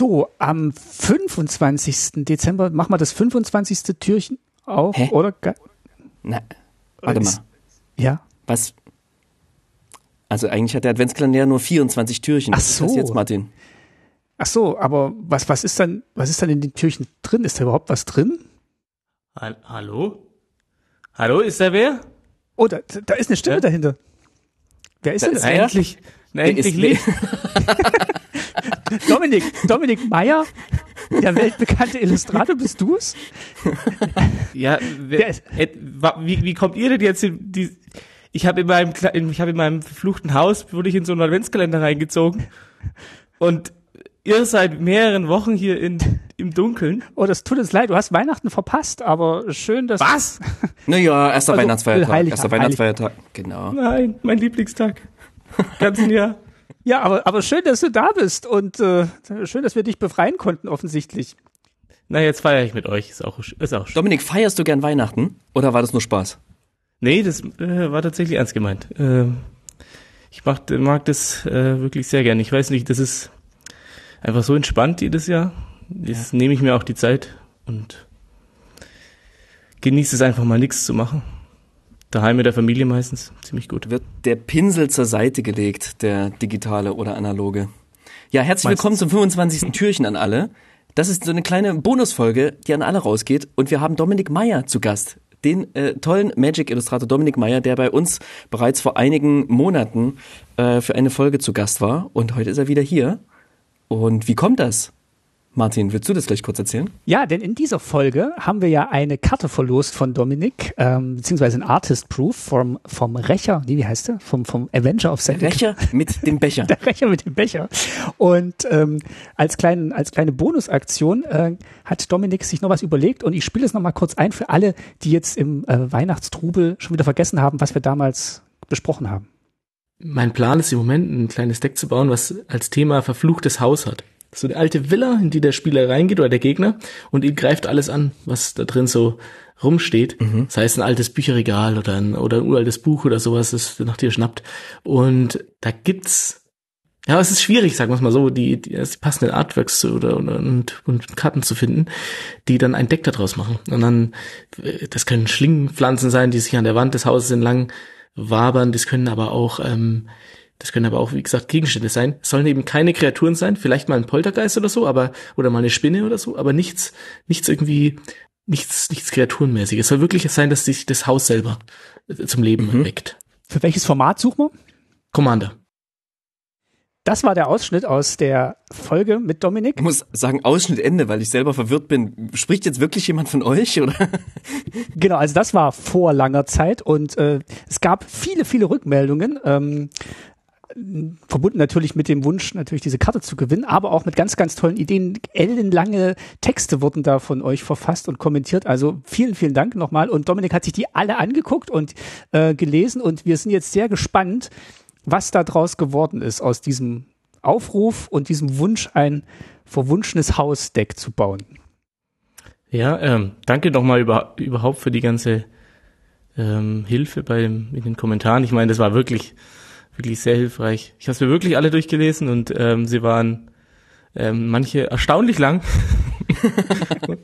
So, am 25. Dezember machen wir das 25. Türchen auch, Hä? oder? Na, warte mal. Ja. Was? Also eigentlich hat der Adventskalender nur 24 Türchen. Ach Was ist das so. jetzt, Martin? Ach so, aber was, was ist dann, was ist dann in den Türchen drin? Ist da überhaupt was drin? Hall- Hallo? Hallo, ist da wer? Oh, da, da ist eine Stimme Ja? dahinter. Wer ist Da denn ist das? wer? Endlich, na, endlich ist- Licht. Dominik, Dominik Meyer, der weltbekannte Illustrator, bist du es? Ja, Der wer, ist- äh, wa- wie, wie kommt ihr denn jetzt in die, ich habe in meinem, ich habe in meinem verfluchten Haus, wurde ich in so einen Adventskalender reingezogen und ihr seid mehreren Wochen hier in, im Dunkeln. Oh, das tut uns leid, du hast Weihnachten verpasst, aber schön, dass. Was? Naja, erster Also, Weihnachtsfeiertag. Heilig- erster Weihnachtsfeiertag. Genau. Nein, mein Lieblingstag. Ganzen Jahr. Ja, aber, aber schön, dass du da bist und äh, schön, dass wir dich befreien konnten, offensichtlich. Na, jetzt feiere ich mit euch. Ist auch, ist auch schön. Dominik, feierst du gern Weihnachten? Oder war das nur Spaß? Nee, das äh, war tatsächlich ernst gemeint. Ähm, ich mag, mag das äh, wirklich sehr gern. Ich weiß nicht, das ist einfach so entspannt jedes Jahr. Das nehme ich mir auch die Zeit und genieße es einfach mal nichts zu machen. Daheim mit der Familie meistens. Ziemlich gut. Wird der Pinsel zur Seite gelegt, der digitale oder analoge? Ja, herzlich Meistens. willkommen zum 25. Türchen an alle. Das ist so eine kleine Bonusfolge, die an alle rausgeht. Und wir haben Dominik Meyer zu Gast. Den äh, tollen Magic-Illustrator Dominik Meyer, der bei uns bereits vor einigen Monaten äh, für eine Folge zu Gast war. Und heute ist er wieder hier. Und wie kommt das? Martin, willst du das gleich kurz erzählen? Ja, denn in dieser Folge haben wir ja eine Karte verlost von Dominik, ähm, beziehungsweise ein Artist Proof vom, vom Rächer, nee, wie heißt der? Vom, vom Avenger of Zendikar. Rächer mit dem Becher. Der Rächer mit dem Becher. Und ähm, als, kleinen, als kleine Bonusaktion äh, hat Dominik sich noch was überlegt und ich spiele es nochmal kurz ein für alle, die jetzt im äh, Weihnachtstrubel schon wieder vergessen haben, was wir damals besprochen haben. Mein Plan ist im Moment, ein kleines Deck zu bauen, was als Thema verfluchtes Haus hat. So eine alte Villa, in die der Spieler reingeht oder der Gegner und ihn greift alles an, was da drin so rumsteht. Das heißt ein altes Bücherregal oder ein, oder ein uraltes Buch oder sowas, das nach dir schnappt. Und da gibt's ja, es ist schwierig, sagen wir es mal so, die, die, die passenden Artworks zu, oder, oder und, und Karten zu finden, die dann ein Deck daraus machen. Und dann, äh, das können Schlingenpflanzen sein, die sich an der Wand des Hauses entlang wabern, das können aber auch, ähm, das können aber auch, wie gesagt, Gegenstände sein. Es sollen eben keine Kreaturen sein, vielleicht mal ein Poltergeist oder so, aber, oder mal eine Spinne oder so, aber nichts, nichts irgendwie, nichts, nichts Kreaturenmäßiges. Es soll wirklich sein, dass sich das Haus selber äh, zum Leben Mhm. erweckt. Für welches Format suchen wir? Commander. Das war der Ausschnitt aus der Folge mit Dominik. Ich muss sagen, Ausschnitt Ende, weil ich selber verwirrt bin. Spricht jetzt wirklich jemand von euch, oder? Genau, also das war vor langer Zeit und äh, es gab viele, viele Rückmeldungen. Ähm, verbunden natürlich mit dem Wunsch, natürlich diese Karte zu gewinnen, aber auch mit ganz, ganz tollen Ideen. Ellenlange Texte wurden da von euch verfasst und kommentiert. Also vielen, vielen Dank nochmal. Und Dominik hat sich die alle angeguckt und äh, gelesen und wir sind jetzt sehr gespannt, was da draus geworden ist aus diesem Aufruf und diesem Wunsch, ein verwunschenes Hausdeck zu bauen. Ja, ähm, danke nochmal über, überhaupt für die ganze ähm, Hilfe bei dem, in den Kommentaren. Ich meine, das war wirklich, wirklich sehr hilfreich. Ich habe es mir wirklich alle durchgelesen und ähm, sie waren ähm, manche erstaunlich lang.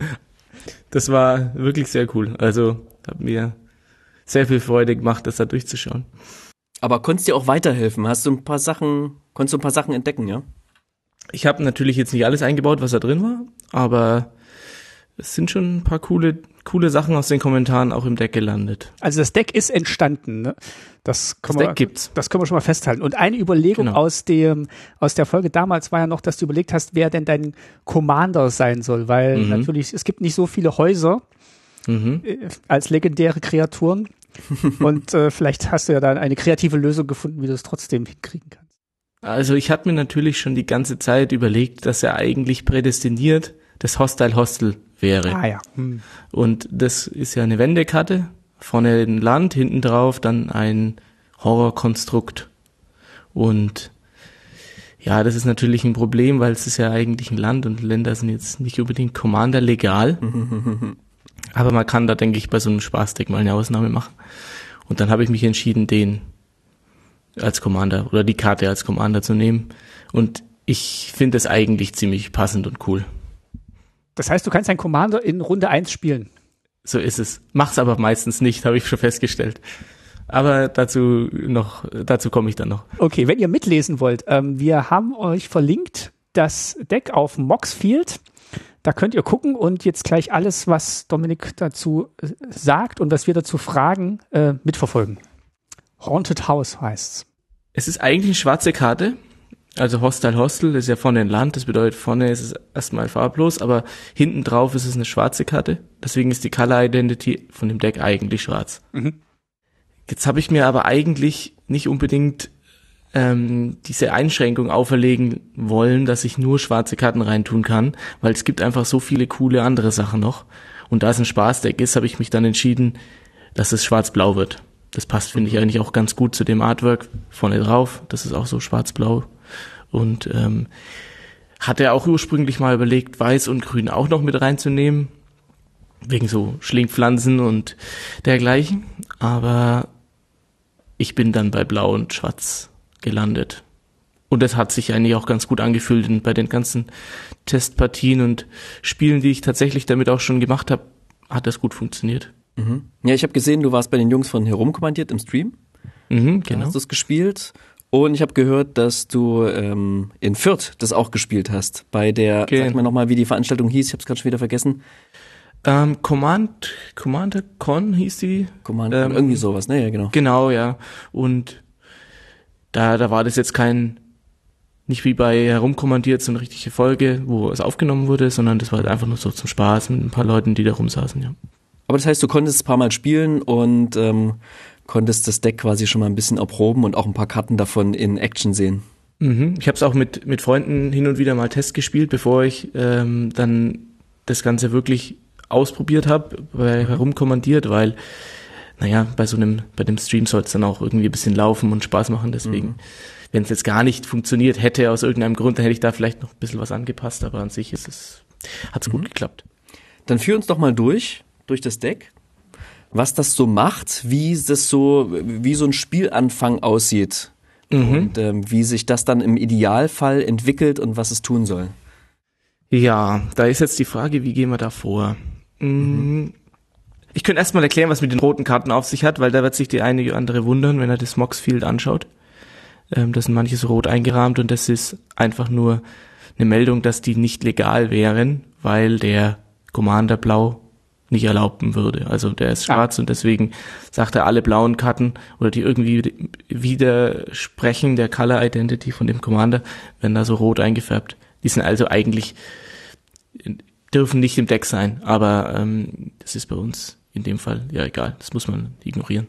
das war wirklich sehr cool. Also hat mir sehr viel Freude gemacht, das da durchzuschauen. Aber konntest dir auch weiterhelfen? Hast du ein paar Sachen, konntest du ein paar Sachen entdecken, ja? Ich habe natürlich jetzt nicht alles eingebaut, was da drin war, aber es sind schon ein paar coole, coole Sachen aus den Kommentaren auch im Deck gelandet. Also das Deck ist entstanden. Ne? Das, können Das wir, Deck gibt's. Das können wir schon mal festhalten. Und eine Überlegung Genau. aus dem aus der Folge damals war ja noch, dass du überlegt hast, wer denn dein Commander sein soll, weil Mhm. natürlich es gibt nicht so viele Häuser Mhm. äh, als legendäre Kreaturen. Und äh, vielleicht hast du ja dann eine kreative Lösung gefunden, wie du es trotzdem hinkriegen kannst. Also ich hatte mir natürlich schon die ganze Zeit überlegt, dass er eigentlich prädestiniert das Hostile Hostel wäre. Ah ja. Hm. Und das ist ja eine Wendekarte. Vorne ein Land, hinten drauf dann ein Horrorkonstrukt. Und Ja, das ist natürlich ein Problem, weil es ist ja eigentlich ein Land und Länder sind jetzt nicht unbedingt Commander legal. Aber man kann da, denke ich, bei so einem Spaßdeck mal eine Ausnahme machen. Und dann habe ich mich entschieden, den als Commander oder die Karte als Commander zu nehmen. Und ich finde es eigentlich ziemlich passend und cool. Das heißt, du kannst einen Commander in Runde 1 spielen. So ist es. Mach's aber meistens nicht, habe ich schon festgestellt. Aber dazu noch, dazu komme ich dann noch. Okay, wenn ihr mitlesen wollt, ähm, wir haben euch verlinkt das Deck auf Moxfield. Da könnt ihr gucken und jetzt gleich alles, was Dominik dazu äh, sagt und was wir dazu fragen, äh, mitverfolgen. Haunted House heißt's. Es ist eigentlich eine schwarze Karte. Also Hostel Hostel ist ja vorne ein Land, das bedeutet vorne ist es erstmal farblos, aber hinten drauf ist es eine schwarze Karte. Deswegen ist die Color Identity von dem Deck eigentlich schwarz. Mhm. Jetzt habe ich mir aber eigentlich nicht unbedingt ähm, diese Einschränkung auferlegen wollen, dass ich nur schwarze Karten reintun kann, weil es gibt einfach so viele coole andere Sachen noch. Und da es ein Spaßdeck ist, habe ich mich dann entschieden, dass es schwarz-blau wird. Das passt, finde ich, eigentlich auch ganz gut zu dem Artwork vorne drauf. Das ist auch so schwarz-blau. Und ähm, hat er auch ursprünglich mal überlegt, weiß und grün auch noch mit reinzunehmen. Wegen so Schlingpflanzen und dergleichen. Aber ich bin dann bei blau und schwarz gelandet. Und das hat sich eigentlich auch ganz gut angefühlt und bei den ganzen Testpartien und Spielen, die ich tatsächlich damit auch schon gemacht habe, hat das gut funktioniert. Mhm. Ja, ich habe gesehen, du warst bei den Jungs von Herumkommandiert im Stream. Mhm, Da genau. hast du es gespielt. Und ich habe gehört, dass du ähm, in Fürth das auch gespielt hast. Bei der, Genau. sag mir nochmal, wie die Veranstaltung hieß, ich habe es gerade schon wieder vergessen. Ähm, Command, Commander Con hieß die. Command, Ähm, irgendwie sowas, ne? Ja, genau. Genau, ja. Und da, da war das jetzt kein, nicht wie bei Herumkommandiert so eine richtige Folge, wo es aufgenommen wurde, sondern das war halt einfach nur so zum Spaß mit ein paar Leuten, die da rumsaßen, ja. Aber das heißt, du konntest es ein paar Mal spielen und ähm, konntest das Deck quasi schon mal ein bisschen erproben und auch ein paar Karten davon in Action sehen. Mhm. Ich habe es auch mit, mit Freunden hin und wieder mal Test gespielt, bevor ich ähm, dann das Ganze wirklich ausprobiert habe, herumkommandiert, weil, naja, bei so einem, bei dem Stream soll es dann auch irgendwie ein bisschen laufen und Spaß machen. Deswegen, wenn es jetzt gar nicht funktioniert hätte aus irgendeinem Grund, dann hätte ich da vielleicht noch ein bisschen was angepasst, aber an sich ist es, hat's gut geklappt. Dann führ uns doch mal durch, durch das Deck, was das so macht, wie das so, wie so ein Spielanfang aussieht und ähm, wie sich das dann im Idealfall entwickelt und was es tun soll. Ja, da ist jetzt die Frage, wie gehen wir da vor? Mm, Ich könnte erstmal erklären, was mit den roten Karten auf sich hat, weil da wird sich die eine oder andere wundern, wenn er das Moxfield anschaut. Ähm, das sind manche so rot eingerahmt und das ist einfach nur eine Meldung, dass die nicht legal wären, weil der Commander Blau nicht erlauben würde. Also der ist schwarz und deswegen sagt er alle blauen Karten oder die irgendwie widersprechen der Color Identity von dem Commander, werden da so rot eingefärbt. Die sind also eigentlich dürfen nicht im Deck sein, aber ähm, das ist bei uns in dem Fall ja egal. Das muss man ignorieren.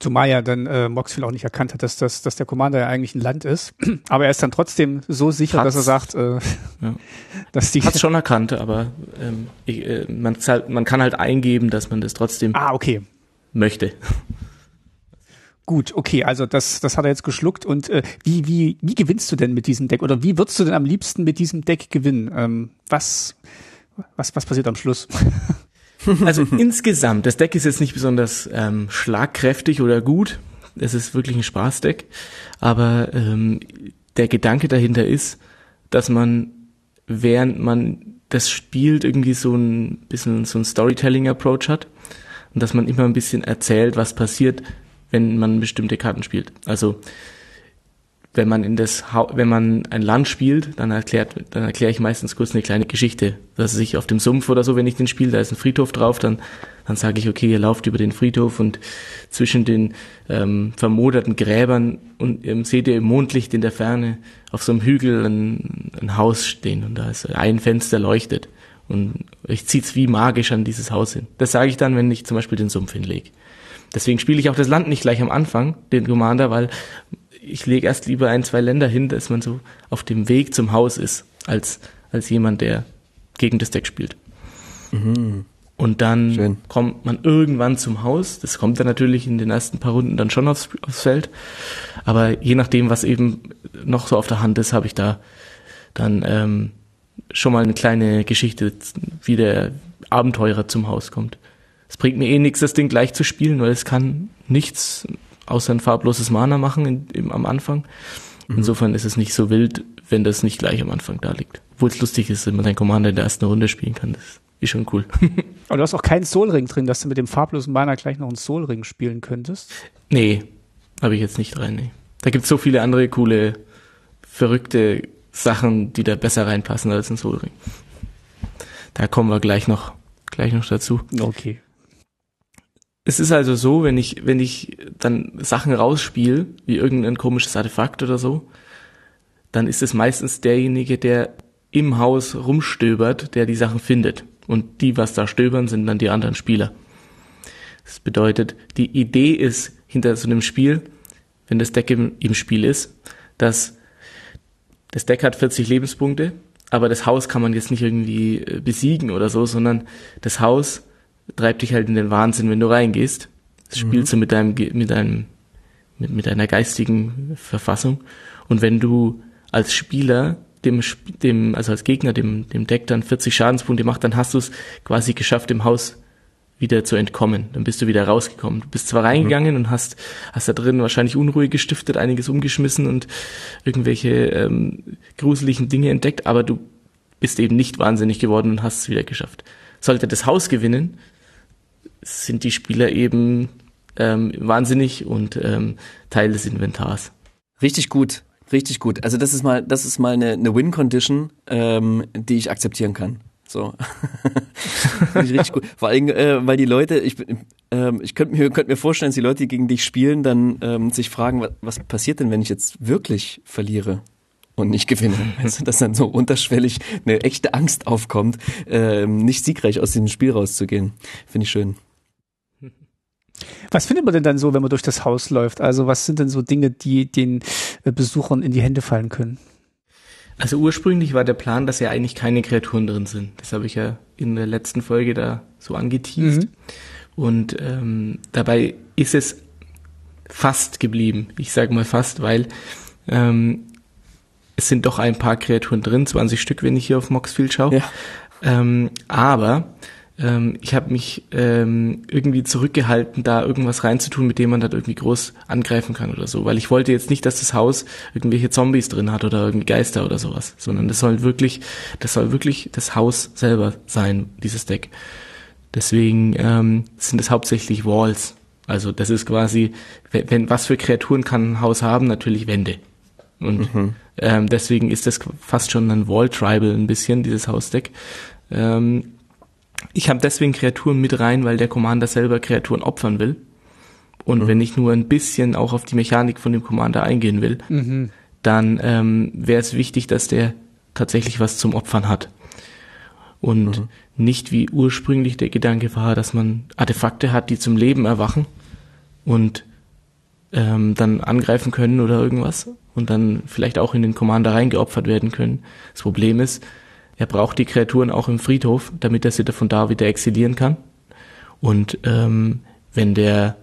Zumal ja dann äh, Moxfield auch nicht erkannt hat, dass, das, dass der Commander ja eigentlich ein Land ist. Aber er ist dann trotzdem so sicher, dass er Hat's. sagt, äh, Ja. dass die. Hat's schon erkannt, aber ähm, ich, äh, man, zahlt- man kann halt eingeben, dass man das trotzdem Ah, okay. möchte. Gut, okay, also das, das hat er jetzt geschluckt. Und äh, wie, wie, wie gewinnst du denn mit diesem Deck? Oder wie würdest du denn am liebsten mit diesem Deck gewinnen? Ähm, was, was, was passiert am Schluss? Also insgesamt, das Deck ist jetzt nicht besonders ähm, schlagkräftig oder gut. Es ist wirklich ein Spaßdeck. Aber ähm, der Gedanke dahinter ist, dass man, während man das spielt, irgendwie so ein bisschen so ein Storytelling-Approach hat. Und dass man immer ein bisschen erzählt, was passiert, wenn man bestimmte Karten spielt. Also wenn man in das wenn man ein Land spielt, dann erklärt, dann erkläre ich meistens kurz eine kleine Geschichte, dass sich auf dem Sumpf oder so, wenn ich den spiele, da ist ein Friedhof drauf, dann dann sage ich, okay, ihr lauft über den Friedhof und zwischen den ähm, vermoderten Gräbern und ähm, seht ihr im Mondlicht in der Ferne auf so einem Hügel ein, ein Haus stehen und da ist ein Fenster leuchtet und ich zieht's wie magisch an dieses Haus hin. Das sage ich dann, wenn ich zum Beispiel den Sumpf hinlege. Deswegen spiele ich auch das Land nicht gleich am Anfang, den Commander, weil ich lege erst lieber ein, zwei Länder hin, dass man so auf dem Weg zum Haus ist, als, als jemand, der gegen das Deck spielt. Und dann Schön. kommt man irgendwann zum Haus. Das kommt dann natürlich in den ersten paar Runden dann schon aufs, aufs Feld. Aber je nachdem, was eben noch so auf der Hand ist, habe ich da dann ähm, schon mal eine kleine Geschichte, wie der Abenteurer zum Haus kommt. Es bringt mir eh nichts, das Ding gleich zu spielen, weil es kann nichts außer ein farbloses Mana machen in, im, am Anfang. Insofern ist es nicht so wild, wenn das nicht gleich am Anfang da liegt. Obwohl es lustig ist, wenn man seinen Commander in der ersten Runde spielen kann. Das ist schon cool. Aber du hast auch keinen Soul-Ring drin, dass du mit dem farblosen Mana gleich noch einen Soul-Ring spielen könntest. nee, habe ich jetzt nicht rein. Nee. Da gibt's so viele andere coole, verrückte Sachen, die da besser reinpassen als ein Soul Ring. Da kommen wir gleich noch, gleich noch dazu. Okay. Es ist also so, wenn ich, wenn ich dann Sachen rausspiele, wie irgendein komisches Artefakt oder so, dann ist es meistens derjenige, der im Haus rumstöbert, der die Sachen findet. Und die, was da stöbern, sind dann die anderen Spieler. Das bedeutet, die Idee ist hinter so einem Spiel, wenn das Deck im, im Spiel ist, dass das Deck hat 40 Lebenspunkte, aber das Haus kann man jetzt nicht irgendwie äh, besiegen oder so, sondern das Haus treibt dich halt in den Wahnsinn, wenn du reingehst. Das spielst du mit deinem, mit deinem, mit, mit deiner geistigen Verfassung. Und wenn du als Spieler dem, dem, also als Gegner dem, dem Deck dann 40 Schadenspunkte macht, dann hast du es quasi geschafft, dem Haus wieder zu entkommen. Dann bist du wieder rausgekommen. Du bist zwar reingegangen und hast, hast da drin wahrscheinlich Unruhe gestiftet, einiges umgeschmissen und irgendwelche ähm, gruseligen Dinge entdeckt, aber du bist eben nicht wahnsinnig geworden und hast es wieder geschafft. Sollte das Haus gewinnen, sind die Spieler eben ähm, wahnsinnig und ähm, Teil des Inventars. Richtig gut, richtig gut. Also das ist mal, das ist mal eine, eine Win-Condition, ähm, die ich akzeptieren kann. So. Richtig gut. Vor allem, äh, weil die Leute, ich, ähm, ich könnte mir, könnte mir vorstellen, dass die Leute, die gegen dich spielen, dann ähm, sich fragen, was, was passiert denn, wenn ich jetzt wirklich verliere? Und nicht gewinne. Du, dass dann so unterschwellig eine echte Angst aufkommt, ähm, nicht siegreich aus diesem Spiel rauszugehen. Finde ich schön. Was findet man denn dann so, wenn man durch das Haus läuft? Also was sind denn so Dinge, die den äh, Besuchern in die Hände fallen können? Also ursprünglich war der Plan, dass ja eigentlich keine Kreaturen drin sind. Das habe ich ja in der letzten Folge da so angeteased. Mhm. Und ähm, dabei ist es fast geblieben. Ich sage mal fast, weil ähm, es sind doch ein paar Kreaturen drin, 20 Stück, wenn ich hier auf Moxfield schaue. Ja. Ähm, aber ähm, ich habe mich ähm, irgendwie zurückgehalten, da irgendwas reinzutun, mit dem man dann irgendwie groß angreifen kann oder so. Weil ich wollte jetzt nicht, dass das Haus irgendwelche Zombies drin hat oder irgendwie Geister oder sowas, sondern das soll wirklich, das soll wirklich das Haus selber sein, dieses Deck. Deswegen ähm, sind es hauptsächlich Walls. Also das ist quasi, wenn, wenn was für Kreaturen kann ein Haus haben? Natürlich Wände. Und ähm, deswegen ist das fast schon ein Wall Tribal ein bisschen, dieses Hausdeck. Ähm, ich habe deswegen Kreaturen mit rein, weil der Commander selber Kreaturen opfern will. Und wenn ich nur ein bisschen auch auf die Mechanik von dem Commander eingehen will, dann ähm, wäre es wichtig, dass der tatsächlich was zum Opfern hat. Und nicht wie ursprünglich der Gedanke war, dass man Artefakte hat, die zum Leben erwachen und ähm, dann angreifen können oder irgendwas und dann vielleicht auch in den Commander reingeopfert werden können. Das Problem ist, er braucht die Kreaturen auch im Friedhof, damit er sie von da wieder exilieren kann. Und ähm, wenn der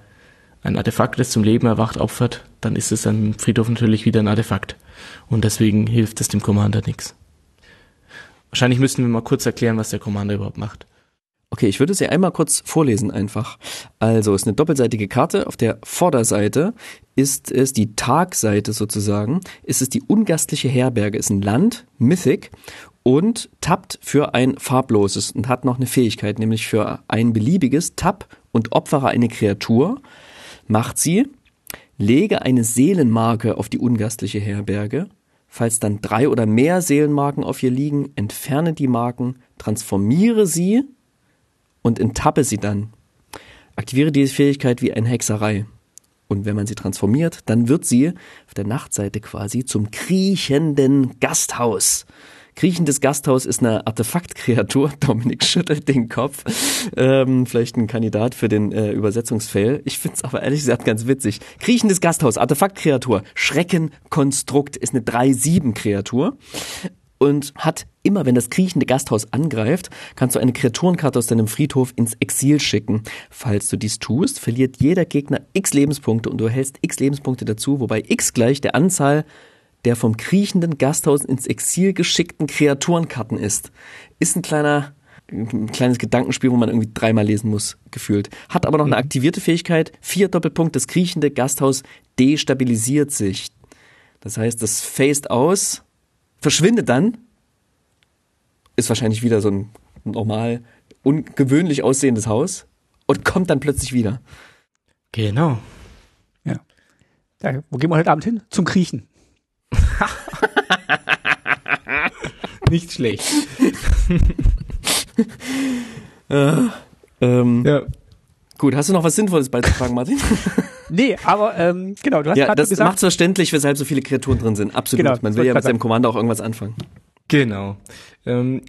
ein Artefakt, das zum Leben erwacht, opfert, dann ist es im Friedhof natürlich wieder ein Artefakt. Und deswegen hilft es dem Commander nichts. Wahrscheinlich müssten wir mal kurz erklären, was der Commander überhaupt macht. Okay, ich würde sie einmal kurz vorlesen einfach. Also, es ist eine doppelseitige Karte. Auf der Vorderseite ist es die Tagseite sozusagen. Ist es die ungastliche Herberge, ist ein Land, Mythic und tappt für ein farbloses und hat noch eine Fähigkeit, nämlich für ein beliebiges Tapp und opfere eine Kreatur. Macht sie, lege eine Seelenmarke auf die ungastliche Herberge. Falls dann drei oder mehr Seelenmarken auf ihr liegen, entferne die Marken, transformiere sie und enttappe sie dann. Aktiviere diese Fähigkeit wie eine Hexerei. Und wenn man sie transformiert, dann wird sie auf der Nachtseite quasi zum kriechenden Gasthaus. Kriechendes Gasthaus ist eine Artefaktkreatur. Dominik schüttelt den Kopf. Ähm, vielleicht ein Kandidat für den äh, Übersetzungsfail. Ich find's aber ehrlich gesagt ganz witzig. Kriechendes Gasthaus, Artefaktkreatur. Schreckenkonstrukt ist eine 3-7-Kreatur. und hat immer, wenn das kriechende Gasthaus angreift, kannst du eine Kreaturenkarte aus deinem Friedhof ins Exil schicken. Falls du dies tust, verliert jeder Gegner x Lebenspunkte und du erhältst x Lebenspunkte dazu, wobei x gleich der Anzahl der vom kriechenden Gasthaus ins Exil geschickten Kreaturenkarten ist. Ist ein kleiner ein kleines Gedankenspiel, wo man irgendwie dreimal lesen muss, gefühlt. Hat aber noch eine aktivierte Fähigkeit. Vier Doppelpunkt, das kriechende Gasthaus destabilisiert sich. Das heißt, das phased aus, verschwindet dann, ist wahrscheinlich wieder so ein normal, ungewöhnlich aussehendes Haus und kommt dann plötzlich wieder. Genau. Ja. ja. Wo gehen wir heute Abend hin? Zum Kriechen. Nicht schlecht. äh, ähm, Ja. Gut, hast du noch was Sinnvolles beizutragen, Martin? Nee, aber ähm, genau, du hast ja, gerade das gesagt, macht verständlich, weshalb so viele Kreaturen drin sind. Absolut. Genau, Man will ja mit seinem Kommando auch irgendwas anfangen. Genau. Ähm,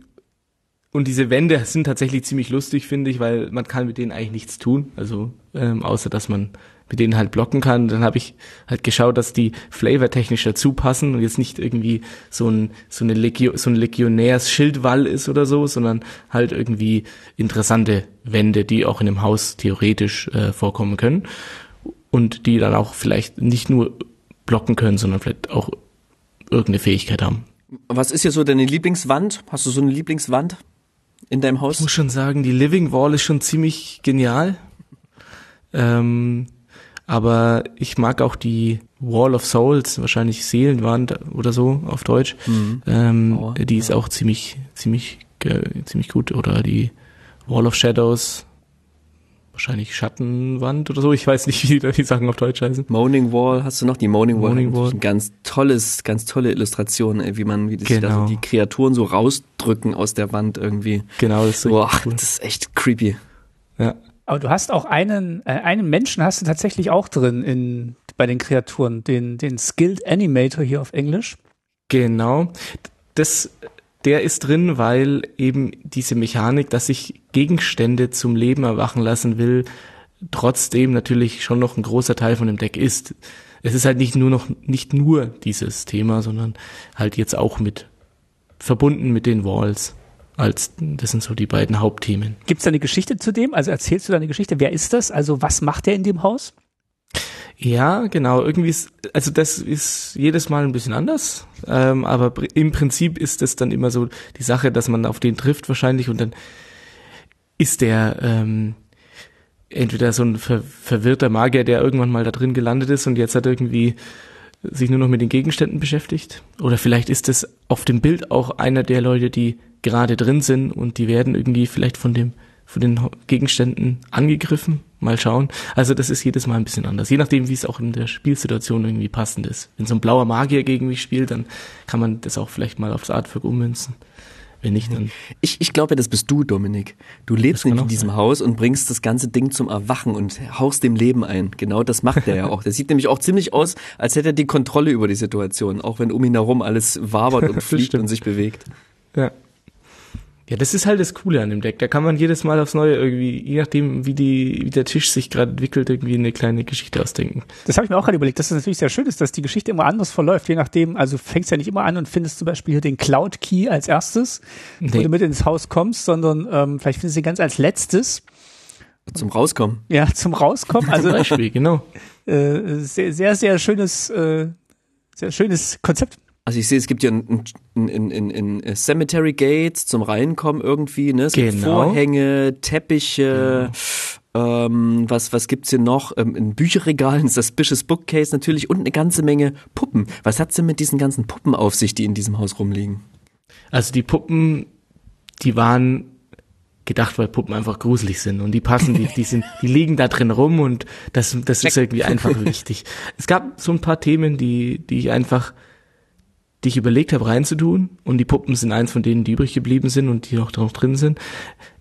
und diese Wände sind tatsächlich ziemlich lustig, finde ich, weil man kann mit denen eigentlich nichts tun. Also ähm, außer dass man mit denen halt blocken kann. Dann habe ich halt geschaut, dass die flavortechnisch dazu passen und jetzt nicht irgendwie so ein so eine Legio, so ein Legionärs-Schildwall ist oder so, sondern halt irgendwie interessante Wände, die auch in einem Haus theoretisch äh, vorkommen können und die dann auch vielleicht nicht nur blocken können, sondern vielleicht auch irgendeine Fähigkeit haben. Was ist hier so deine Lieblingswand? Hast du so eine Lieblingswand in deinem Ich Haus? muss schon sagen, die Living Wall ist schon ziemlich genial. Ähm, aber ich mag auch die Wall of Souls, wahrscheinlich Seelenwand oder so auf Deutsch. Ähm, Aua. die ist auch ziemlich, ziemlich, ge- ziemlich gut. Oder die Wall of Shadows, wahrscheinlich Schattenwand oder so. Ich weiß nicht, wie die Sachen auf Deutsch heißen. Moaning Wall, hast du noch die Moaning Wall? Moaning Wall. Ganz tolles, ganz tolle Illustration, ey, wie man, wie das so Genau. die Kreaturen so rausdrücken aus der Wand irgendwie. Genau, das ist Boah, richtig cool. das ist echt creepy. Ja. Aber du hast auch einen, äh, einen Menschen hast du tatsächlich auch drin in, bei den Kreaturen, den, den Skilled Animator hier auf Englisch. Genau. Das, der ist drin, weil eben diese Mechanik, dass ich Gegenstände zum Leben erwachen lassen will, trotzdem natürlich schon noch ein großer Teil von dem Deck ist. Es ist halt nicht nur noch, nicht nur dieses Thema, sondern halt jetzt auch mit, verbunden mit den Walls. Als, das sind so die beiden Hauptthemen. Gibt es da eine Geschichte zu dem? Also erzählst du da eine Geschichte? Wer ist das? Also was macht der in dem Haus? Ja, genau. Irgendwie ist, also das ist jedes Mal ein bisschen anders. Ähm, aber im Prinzip ist es dann immer so die Sache, dass man auf den trifft wahrscheinlich und dann ist der ähm, entweder so ein ver verwirrter Magier, der irgendwann mal da drin gelandet ist und jetzt hat irgendwie sich nur noch mit den Gegenständen beschäftigt. Oder vielleicht ist es auf dem Bild auch einer der Leute, die gerade drin sind und die werden irgendwie vielleicht von dem von den Gegenständen angegriffen. Mal schauen. Also das ist jedes Mal ein bisschen anders. Je nachdem, wie es auch in der Spielsituation irgendwie passend ist. Wenn so ein blauer Magier gegen mich spielt, dann kann man das auch vielleicht mal aufs Artwork ummünzen. Wenn nicht, dann Ich, ich glaube, das bist du, Dominik. Du lebst nämlich in diesem sein. Haus und bringst das ganze Ding zum Erwachen und haust dem Leben ein. Genau das macht er ja auch. Der sieht nämlich auch ziemlich aus, als hätte er die Kontrolle über die Situation, auch wenn um ihn herum alles wabert und fliegt und sich bewegt. Ja. Ja, das ist halt das Coole an dem Deck. Da kann man jedes Mal aufs Neue irgendwie, je nachdem, wie die, wie der Tisch sich gerade entwickelt, irgendwie eine kleine Geschichte ausdenken. Das habe ich mir auch gerade überlegt, dass das natürlich sehr schön ist, dass die Geschichte immer anders verläuft, je nachdem, also fängst ja nicht immer an und findest zum Beispiel hier den Cloud Key als erstes, wo Nee. du mit ins Haus kommst, sondern ähm, vielleicht findest du ihn ganz als letztes, Zum Rauskommen. ja, zum Rauskommen. Also Zum Beispiel, genau. äh, sehr, sehr, sehr schönes, äh, sehr schönes Konzept. Also ich sehe, es gibt ja ein, ein, ein, ein, ein Cemetery Gates zum Reinkommen irgendwie, ne? Es gibt Genau. Vorhänge, Teppiche, ähm, was, was gibt's hier noch? Ähm, ein Bücherregal, ein Suspicious Bookcase natürlich und eine ganze Menge Puppen. Was hat's denn mit diesen ganzen Puppen auf sich, die in diesem Haus rumliegen? Also die Puppen, die waren gedacht, weil Puppen einfach gruselig sind und die passen, die, die sind, die liegen da drin rum und das, das ist irgendwie einfach wichtig. Es gab so ein paar Themen, die, die ich einfach, die ich überlegt habe reinzutun und die Puppen sind eins von denen, die übrig geblieben sind und die noch drin sind.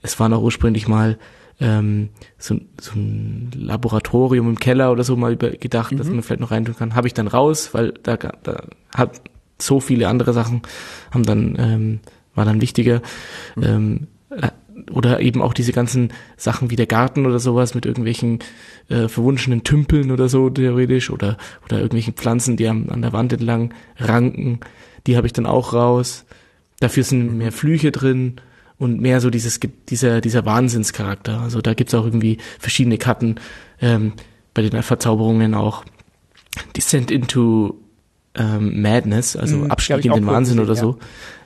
Es war noch ursprünglich mal ähm, so, so ein Laboratorium im Keller oder so mal über, gedacht, dass man vielleicht noch reintun kann. Habe ich dann raus, weil da, da hat so viele andere Sachen haben dann ähm, war dann wichtiger. Ähm, äh, oder eben auch diese ganzen Sachen wie der Garten oder sowas mit irgendwelchen äh, verwunschenen Tümpeln oder so theoretisch oder oder irgendwelchen Pflanzen, die am, an der Wand entlang ranken, die habe ich dann auch raus. Dafür sind mehr Flüche drin und mehr so dieses dieser dieser Wahnsinnscharakter. Also da gibt's auch irgendwie verschiedene Karten ähm, bei den Verzauberungen auch Descent into ähm, Madness, also Mhm, Abstieg in den Wahnsinn gesehen, oder so.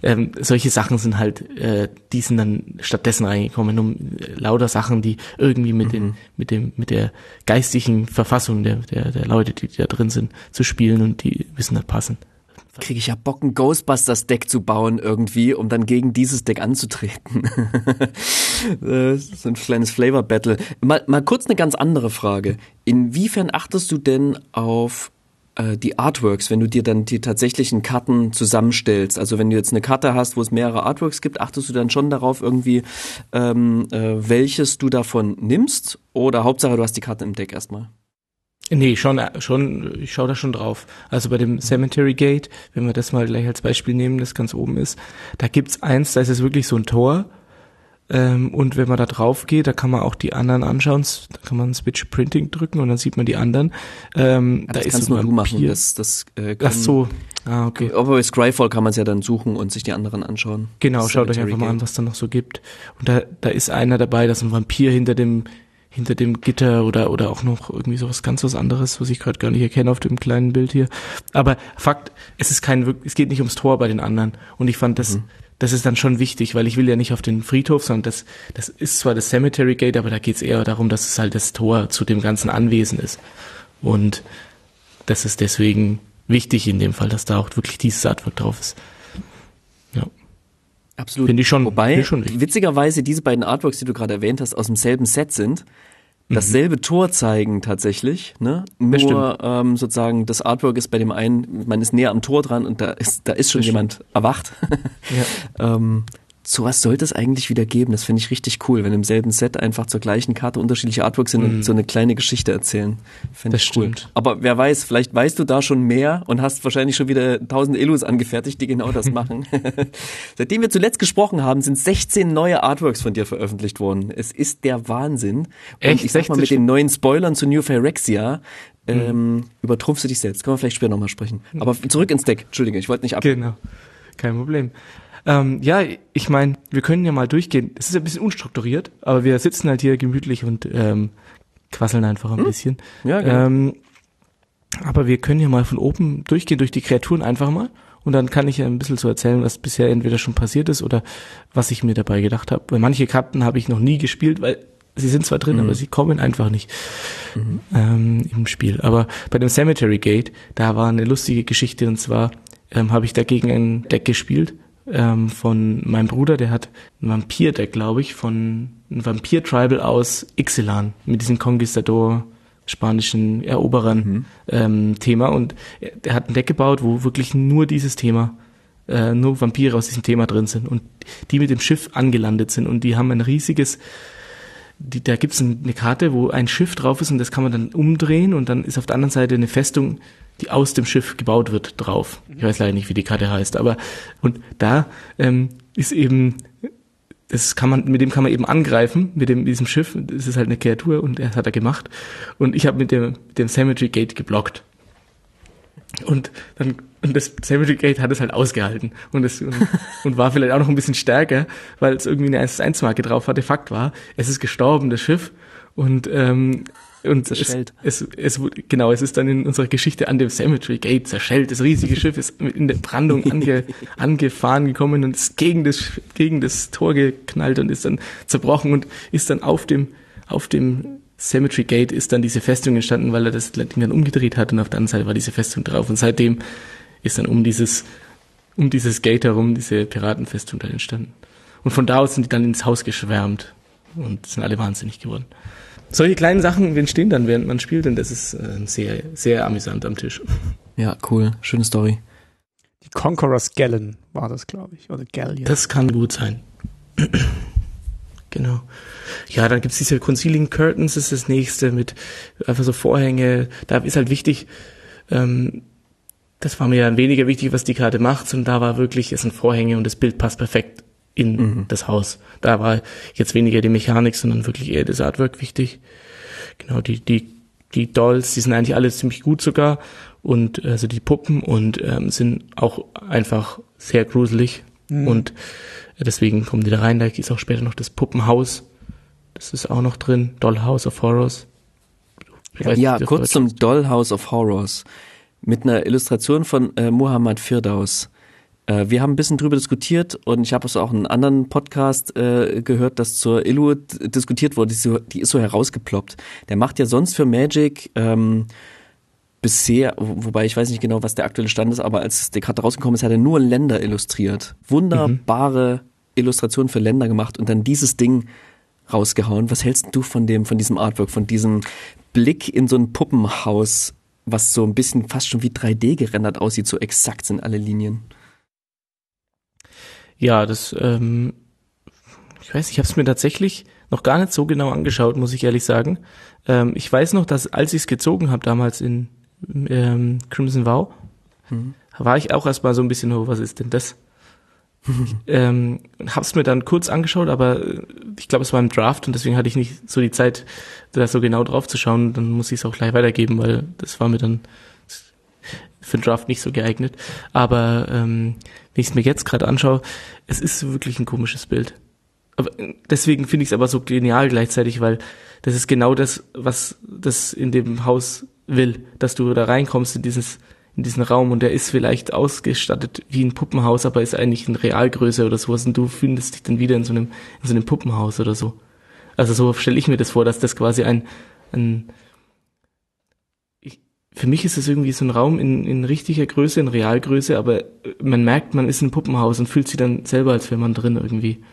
Ähm, solche Sachen sind halt, äh, die sind dann stattdessen reingekommen, um äh, lauter Sachen, die irgendwie mit den, mit dem, mit der geistigen Verfassung der, der, der Leute, die da drin sind, zu spielen und die müssen halt passen. Kriege ich ja Bock, ein Ghostbusters-Deck zu bauen irgendwie, um dann gegen dieses Deck anzutreten. Äh, so ein kleines Flavor-Battle. Mal, mal kurz eine ganz andere Frage. Inwiefern achtest du denn auf äh, die Artworks, wenn du dir dann die tatsächlichen Karten zusammenstellst? Also wenn du jetzt eine Karte hast, wo es mehrere Artworks gibt, achtest du dann schon darauf irgendwie, ähm, äh, welches du davon nimmst? Oder Hauptsache, du hast die Karte im Deck erstmal? Nee, schon, äh, schon, ich schaue da schon drauf. Also bei dem Cemetery Gate, wenn wir das mal gleich als Beispiel nehmen, das ganz oben ist, da gibt's eins, da ist es wirklich so ein Tor. Ähm, und wenn man da drauf geht, da kann man auch die anderen anschauen. Da kann man Switch Printing drücken und dann sieht man die anderen. Ähm, Ja, da das ist kannst nur du machen. Das, das, äh, Ach können- so. Ah, okay. Aber bei Scryfall kann man es ja dann suchen und sich die anderen anschauen. Genau, schaut euch einfach mal an, was da noch so gibt. Und da, da ist einer dabei, da ist ein Vampir hinter dem, hinter dem Gitter oder, oder auch noch irgendwie sowas ganz was anderes, was ich gerade gar nicht erkenne auf dem kleinen Bild hier. Aber Fakt, es ist kein, es geht nicht ums Tor bei den anderen. Und ich fand das, das ist dann schon wichtig, weil ich will ja nicht auf den Friedhof, sondern das, das ist zwar das Cemetery Gate, aber da geht's eher darum, dass es halt das Tor zu dem ganzen Anwesen ist. Und das ist deswegen wichtig in dem Fall, dass da auch wirklich dieses Artwork drauf ist. Ja. Absolut. Finde ich schon- Wobei, ich schon witzigerweise diese beiden Artworks, die du gerade erwähnt hast, aus demselben Set sind, dasselbe Tor zeigen tatsächlich, ne? Mhm. Nur ähm, sozusagen das Artwork ist bei dem einen, man ist näher am Tor dran und da ist da ist schon Das jemand erwacht. Ja. ähm, sowas sollte es eigentlich wieder geben. Das finde ich richtig cool, wenn im selben Set einfach zur gleichen Karte unterschiedliche Artworks sind und so eine kleine Geschichte erzählen. Mhm. Das ich cool. stimmt. Aber wer weiß, vielleicht weißt du da schon mehr und hast wahrscheinlich schon wieder tausend Illus angefertigt, die genau das machen. Seitdem wir zuletzt gesprochen haben, sind 16 neue Artworks von dir veröffentlicht worden. Es ist der Wahnsinn. Und Echt? ich sag mal, 16 mit den neuen Spoilern zu New Phyrexia ähm, übertrumpfst du dich selbst. Können wir vielleicht später nochmal sprechen. Aber zurück ins Deck. Entschuldige, ich wollte nicht ab. Genau, kein Problem. Ähm, ja, ich meine, wir können ja mal durchgehen. Es ist ein bisschen unstrukturiert, aber wir sitzen halt hier gemütlich und ähm, quasseln einfach ein bisschen. Ja, genau. Ähm, aber wir können ja mal von oben durchgehen durch die Kreaturen einfach mal. Und dann kann ich ja ein bisschen so erzählen, was bisher entweder schon passiert ist oder was ich mir dabei gedacht habe. Weil manche Karten habe ich noch nie gespielt, weil sie sind zwar drin, aber sie kommen einfach nicht ähm, im Spiel. Aber bei dem Cemetery Gate, da war eine lustige Geschichte und zwar ähm, habe ich dagegen ein Deck gespielt ähm, von meinem Bruder, der hat ein Vampir-Deck, glaube ich, von ein Vampir-Tribal aus Ixalan mit diesem Conquistador spanischen Eroberern ähm, Thema. Und er, hat ein Deck gebaut, wo wirklich nur dieses Thema äh, nur Vampire aus diesem Thema drin sind und die mit dem Schiff angelandet sind. Und die haben ein riesiges die, da gibt's ein, eine Karte, wo ein Schiff drauf ist und das kann man dann umdrehen und dann ist auf der anderen Seite eine Festung, die aus dem Schiff gebaut wird, drauf. Ich weiß leider nicht, wie die Karte heißt, aber und da ähm, ist eben das kann man, mit dem kann man eben angreifen, mit dem, diesem Schiff. Das ist halt eine Kreatur und das hat er gemacht. Und ich habe mit dem, mit dem Cemetery Gate geblockt. Und dann, und das Cemetery Gate hat es halt ausgehalten. Und es, und, und war vielleicht auch noch ein bisschen stärker, weil es irgendwie eine 1-1-Marke drauf hatte. Fakt war, es ist gestorben, das Schiff. Und, ähm, und es, Zerschellt. es, es, wurde- genau, es ist dann in unserer Geschichte an dem Cemetery Gate zerschellt. Das riesige Schiff ist in der Brandung ange, angefahren gekommen und ist gegen das, gegen das Tor geknallt und ist dann zerbrochen und ist dann auf dem, auf dem Cemetery Gate ist dann diese Festung entstanden, weil er das Ding dann umgedreht hat und auf der anderen Seite war diese Festung drauf und seitdem ist dann um dieses, um dieses Gate herum diese Piratenfestung dann entstanden. Und von da aus sind die dann ins Haus geschwärmt und sind alle wahnsinnig geworden. Solche kleinen Sachen entstehen dann, während man spielt, und das ist äh, sehr, sehr amüsant am Tisch. Ja, cool. Schöne Story. Die Conqueror's Gallon war das, glaube ich. Oder Galleon. Das kann gut sein. genau. Ja, dann gibt's diese Concealing Curtains, ist das nächste mit einfach so Vorhänge. Da ist halt wichtig, ähm, das war mir ja weniger wichtig, was die Karte macht, sondern da war wirklich, es sind Vorhänge und das Bild passt perfekt in das Haus. Da war jetzt weniger die Mechanik, sondern wirklich eher das Artwork wichtig. Genau, die, die, die Dolls, die sind eigentlich alle ziemlich gut sogar und also die Puppen und ähm, sind auch einfach sehr gruselig. Und deswegen kommen die da rein. Da ist auch später noch das Puppenhaus. Das ist auch noch drin. Dollhouse of Horrors. Ich weiß Ja, auf kurz zum Dollhouse of Horrors mit einer Illustration von äh, Muhammad Firdaus. Äh, wir haben ein bisschen drüber diskutiert und ich habe es auch in einem anderen Podcast äh, gehört, dass zur Illu diskutiert wurde. Die ist, so, die ist so herausgeploppt. Der macht ja sonst für Magic ähm, bisher, wo- wobei ich weiß nicht genau, was der aktuelle Stand ist, aber als die Karte rausgekommen ist, hat er nur Länder illustriert. Wunderbare Illustrationen für Länder gemacht und dann dieses Ding rausgehauen. Was hältst du von dem, von diesem Artwork, von diesem Blick in so ein Puppenhaus, was so ein bisschen fast schon wie 3D gerendert aussieht, so exakt sind alle Linien? Ja, das, ähm, ich weiß, ich habe es mir tatsächlich noch gar nicht so genau angeschaut, muss ich ehrlich sagen. Ähm, ich weiß noch, dass als ich es gezogen habe damals in ähm, Crimson Vow, war ich auch erstmal so ein bisschen, oh, was ist denn das? ähm, hab's mir dann kurz angeschaut, aber äh, ich glaube, es war im Draft und deswegen hatte ich nicht so die Zeit, da so genau drauf zu schauen. Dann muss ich es auch gleich weitergeben, weil das war mir dann für den Draft nicht so geeignet. Aber ähm, wenn ich es mir jetzt gerade anschaue, es ist wirklich ein komisches Bild. Aber äh, deswegen finde ich es aber so genial gleichzeitig, weil das ist genau das, was das in dem Haus will, dass du da reinkommst in dieses in diesen Raum und der ist vielleicht ausgestattet wie ein Puppenhaus, aber ist eigentlich in Realgröße oder sowas und du findest dich dann wieder in so einem in so einem Puppenhaus oder so. Also so stelle ich mir das vor, dass das quasi ein, ein für mich ist es irgendwie so ein Raum in, in richtiger Größe, in Realgröße, aber man merkt, man ist in einem Puppenhaus und fühlt sich dann selber, als wäre man drin irgendwie.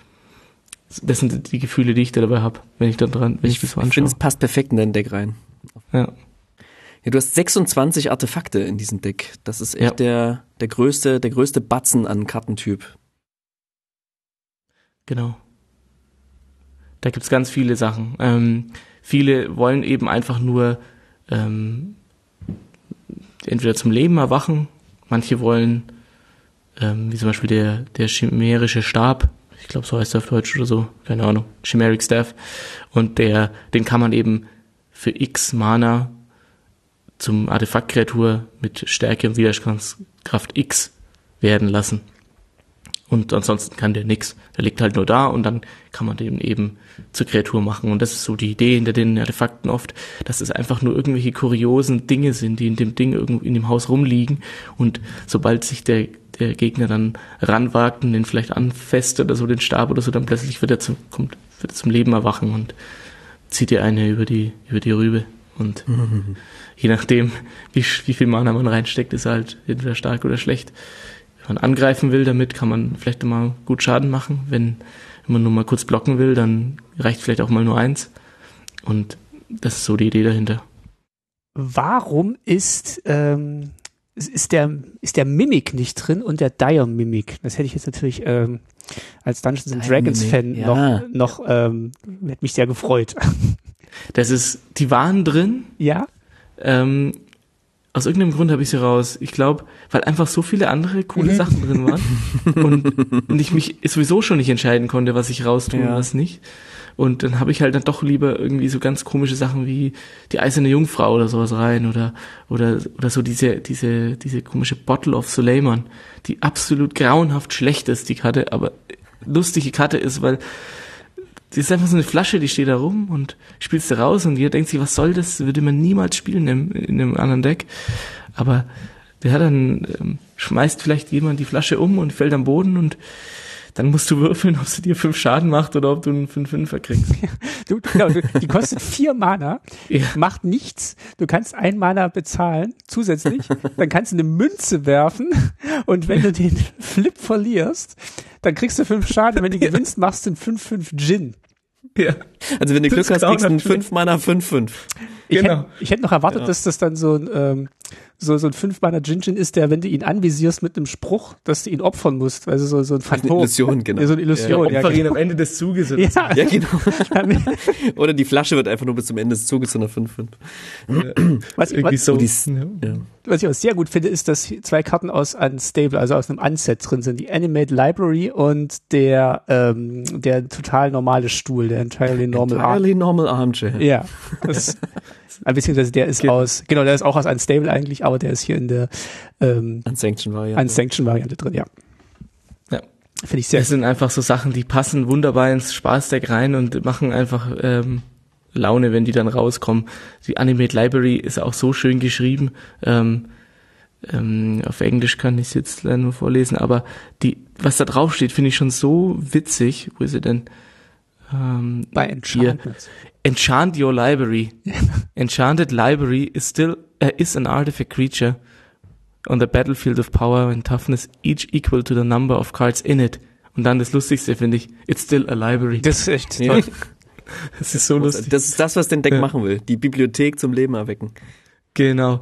Das sind die Gefühle, die ich da dabei habe, wenn ich dann dran, wenn ich, das so Ich anschaue. finde, es passt perfekt in dein Deck rein. Ja. Ja, du hast 26 Artefakte in diesem Deck. Das ist echt Ja. der, der größte, der größte Batzen an Kartentyp. Genau. Da gibt's ganz viele Sachen. Ähm, viele wollen eben einfach nur ähm, entweder zum Leben erwachen, manche wollen, ähm, wie zum Beispiel der, der chimärische Stab, ich glaube so heißt er auf Deutsch oder so, keine Ahnung, Chimeric Staff, und der, den kann man eben für X Mana zum Artefaktkreatur mit Stärke und Widerstandskraft X werden lassen. Und ansonsten kann der nix. Der liegt halt nur da und dann kann man den eben zur Kreatur machen. Und das ist so die Idee hinter den Artefakten oft, dass es einfach nur irgendwelche kuriosen Dinge sind, die in dem Ding irgendwo in dem Haus rumliegen. Und sobald sich der, der Gegner dann ranwagt und den vielleicht anfasst oder so, den Stab oder so, dann plötzlich wird er zum, kommt, wird er zum Leben erwachen und zieht dir eine über die, über die Rübe. Und je nachdem, wie, wie viel Mana man reinsteckt, ist er halt entweder stark oder schlecht. Wenn man angreifen will damit, kann man vielleicht mal gut Schaden machen. Wenn, wenn man nur mal kurz blocken will, dann reicht vielleicht auch mal nur eins. Und das ist so die Idee dahinter. Warum ist, ähm, ist- der, ist der Mimic nicht drin und der Dire Mimic? Das hätte ich jetzt natürlich ähm, als Dungeons and Dragons Fan ja. noch, noch ähm, hätte mich sehr gefreut. Das ist, die waren drin. ja? Ähm, aus irgendeinem Grund habe ich sie raus. Ich glaube, weil einfach so viele andere coole Sachen drin waren und, und ich mich sowieso schon nicht entscheiden konnte, was ich raustue und Ja. was nicht. Und dann habe ich halt dann doch lieber irgendwie so ganz komische Sachen wie die eiserne Jungfrau oder sowas rein oder oder oder so diese diese diese komische Bottle of Suleiman, die absolut grauenhaft schlecht ist die Karte, aber lustige Karte ist, weil die ist einfach so eine Flasche, die steht da rum und spielst du raus und jeder denkt sich, was soll das? Würde man niemals spielen im, in einem anderen Deck. Aber hat dann, ähm, schmeißt vielleicht jemand die Flasche um und fällt am Boden und dann musst du würfeln, ob sie dir fünf Schaden macht oder ob du einen 5-5er kriegst. Du, genau, du, die kostet vier Mana, Ja. macht nichts. Du kannst ein Mana bezahlen zusätzlich, dann kannst du eine Münze werfen und wenn du den Flip verlierst, dann kriegst du fünf Schaden. Wenn du gewinnst, machst du einen 5-5 Gin. ja. Also wenn du Das Glück hast, kriegst du einen grauenhaft 5 Mana 5-5. Ich, Genau. hätte, ich hätte noch erwartet, dass das dann so ein, ähm, so, so ein 5-Mana Gin-Gin ist, der, wenn du ihn anvisierst mit einem Spruch, dass du ihn opfern musst. Also so, so ein Phantom. Illusion, genau. Ja, so eine Illusion, ja. Opfer ihn am Ende des Zuges. Ja, Ja, genau. Oder die Flasche wird einfach nur bis zum Ende des Zuges zu einer 5-5. was, Irgendwie was, so. dies- ja. Ja. was ich auch sehr gut finde, ist, dass hier zwei Karten aus Unstable, also aus einem Unset drin sind. Die Animate Library und der, ähm, der total normale Stuhl, der Entirely Normal Arm. Entirely normal armchair. Ja. Das, äh, beziehungsweise der ist aus, genau, der ist auch aus Unstable eigentlich, aber der ist hier in der ähm, Unsanctioned Variante. Unsanctioned Variante drin, ja. Ja. Finde ich sehr. Es sind einfach so Sachen, die passen wunderbar ins Spaßdeck rein und machen einfach ähm, Laune, wenn die dann rauskommen. Die Animate Library ist auch so schön geschrieben. Ähm, ähm, auf Englisch kann ich es jetzt leider nur vorlesen, aber die, was da drauf steht, finde ich schon so witzig. Wo ist sie denn? Ähm, Bei hier. Enchantments. Enchant your library. Enchanted library is still uh, is an artifact creature on the battlefield of power and toughness, each equal to the number of cards in it. Und dann das Lustigste finde ich, it's still a library. Das ist echt Ja. toll. Das ist so lustig. Das ist das, was den Deck Ja. machen will. Die Bibliothek zum Leben erwecken. Genau.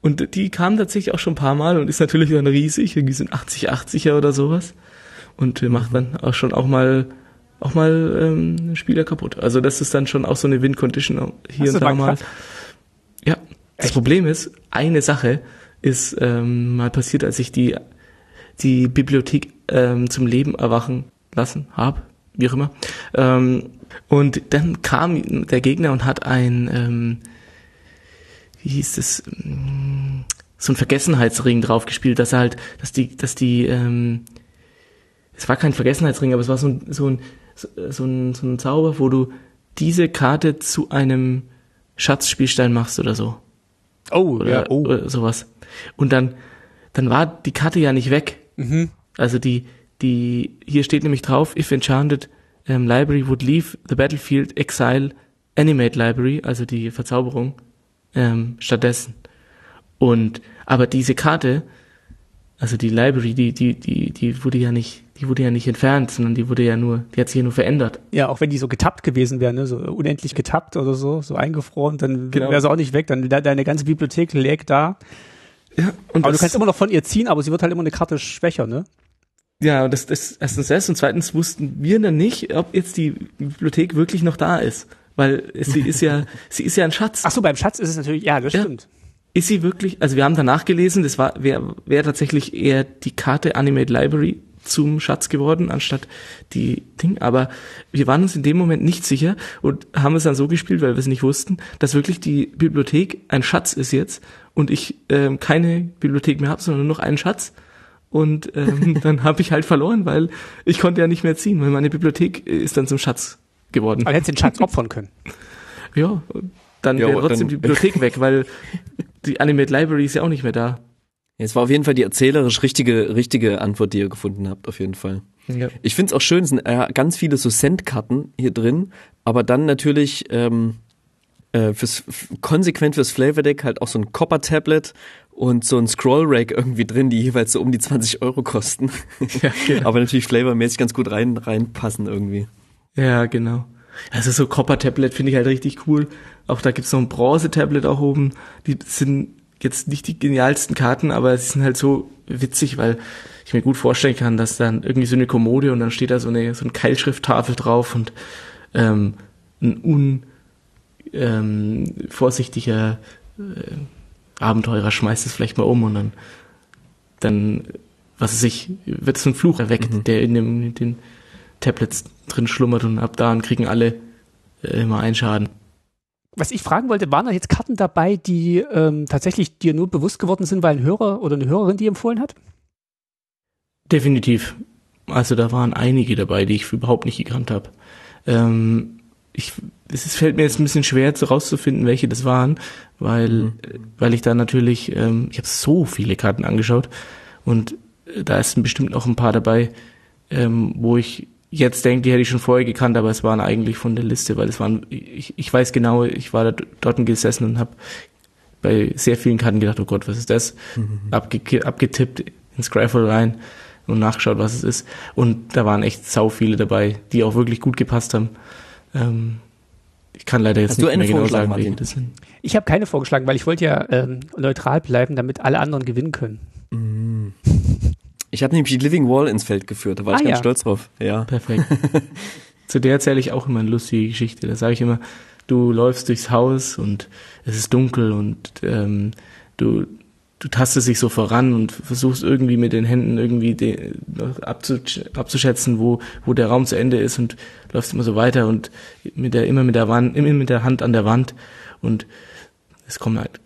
Und die kam tatsächlich auch schon ein paar Mal und ist natürlich dann riesig. Irgendwie sind 80, 80er oder sowas. Und wir macht dann auch schon auch mal auch mal ähm, Spieler kaputt. Also das ist dann schon auch so eine Win-Condition hier Hast und da mal? Ja. Das Problem ist, eine Sache ist ähm, mal passiert, als ich die die Bibliothek ähm, zum Leben erwachen lassen habe, wie auch immer. Ähm, und dann kam der Gegner und hat ein ähm, wie hieß es, mm, so ein Vergessenheitsring drauf gespielt, dass er halt, dass die, dass die, ähm, es war kein Vergessenheitsring, aber es war so ein, so ein, so ein, so ein Zauber, wo du diese Karte zu einem Schatzspielstein machst oder so. Oh, Oder, ja, oh. oder sowas. Und dann, dann war die Karte ja nicht weg. Mhm. Also die, die, hier steht nämlich drauf, if enchanted um, library would leave the battlefield, exile animate library, also die Verzauberung, ähm, stattdessen. Und, aber diese Karte, also die Library, die, die, die, die wurde ja nicht, die wurde ja nicht entfernt, sondern die wurde ja nur, die hat sich ja nur verändert. Ja, auch wenn die so getappt gewesen wäre, ne, so unendlich getappt oder so, so eingefroren, dann Genau. wäre sie auch nicht weg, dann de deine ganze Bibliothek lägt da. Ja, und Aber du kannst immer noch von ihr ziehen, aber sie wird halt immer eine Karte schwächer, ne? ja, und das, das, erstens das und zweitens wussten wir dann nicht, ob jetzt die Bibliothek wirklich noch da ist. Weil sie ist ja, sie ist ja ein Schatz. Ach so, beim Schatz ist es natürlich, ja, das Ja. stimmt. Ist sie wirklich, also wir haben danach gelesen, das war, wäre wär tatsächlich eher die Karte Animate Library zum Schatz geworden, anstatt die Ding, aber wir waren uns in dem Moment nicht sicher und haben es dann so gespielt, weil wir es nicht wussten, dass wirklich die Bibliothek ein Schatz ist jetzt und ich ähm, keine Bibliothek mehr habe, sondern nur noch einen Schatz. Und ähm, dann habe ich halt verloren, weil ich konnte ja nicht mehr ziehen, weil meine Bibliothek ist dann zum Schatz geworden. Aber hättest den Schatz opfern können. Ja, dann Ja, wäre trotzdem dann- die Bibliothek weg, weil die Animate Library ist ja auch nicht mehr da. Es war auf jeden Fall die erzählerisch richtige, richtige Antwort, die ihr gefunden habt, auf jeden Fall. Ja. Ich find's auch schön, es sind äh, ganz viele so Cent-Karten hier drin, aber dann natürlich ähm, äh, fürs konsequent fürs Flavor Deck halt auch so ein Copper-Tablet und so ein Scroll-Rack irgendwie drin, die jeweils so um die 20 Euro kosten. Ja, genau. aber natürlich flavormäßig ganz gut rein reinpassen irgendwie. Ja, genau. Also so Copper-Tablet finde ich halt richtig cool. Auch da gibt's noch ein Bronze-Tablet auch oben. Die sind jetzt nicht die genialsten Karten, aber sie sind halt so witzig, weil ich mir gut vorstellen kann, dass dann irgendwie so eine Kommode und dann steht da so eine so eine Keilschrifttafel drauf und ähm, ein un ähm, vorsichtiger äh, Abenteurer schmeißt es vielleicht mal um und dann dann was weiß ich, wird so ein Fluch erweckt, der in dem in den Tablets drin schlummert und ab da kriegen alle äh, immer einen Schaden. Was ich fragen wollte, waren da jetzt Karten dabei, die ähm, tatsächlich dir nur bewusst geworden sind, weil ein Hörer oder eine Hörerin die empfohlen hat? Definitiv. Also da waren einige dabei, die ich überhaupt nicht gekannt habe. Ähm, ich, es ist, fällt mir jetzt ein bisschen schwer zu rauszufinden, welche das waren, weil, äh, weil ich da natürlich, ähm, ich habe so viele Karten angeschaut und äh, da ist bestimmt noch ein paar dabei, ähm, wo ich jetzt denke, die hätte ich schon vorher gekannt, aber es waren eigentlich von der Liste, weil es waren, ich, ich weiß genau, ich war da dort gesessen und habe bei sehr vielen Karten gedacht, oh Gott, was ist das? Abge abgetippt ins Graphle rein und nachgeschaut, was es ist. Und da waren echt sau viele dabei, die auch wirklich gut gepasst haben. Ähm, ich kann leider jetzt Hast nicht mehr genau sagen, welche das sind. Ich habe keine vorgeschlagen, weil ich wollte ja ähm, neutral bleiben, damit alle anderen gewinnen können. Ich habe nämlich die Living Wall ins Feld geführt, da war Ah, ich ganz ja. stolz drauf. Ja. Perfekt. Zu der erzähle ich auch immer eine lustige Geschichte. Da sage ich immer, du läufst durchs Haus und es ist dunkel und ähm, du, du tastest dich so voran und versuchst irgendwie mit den Händen irgendwie de, abzusch abzuschätzen, wo, wo der Raum zu Ende ist und läufst immer so weiter und mit der, immer mit der Wand, immer mit der Hand an der Wand und es kommen halt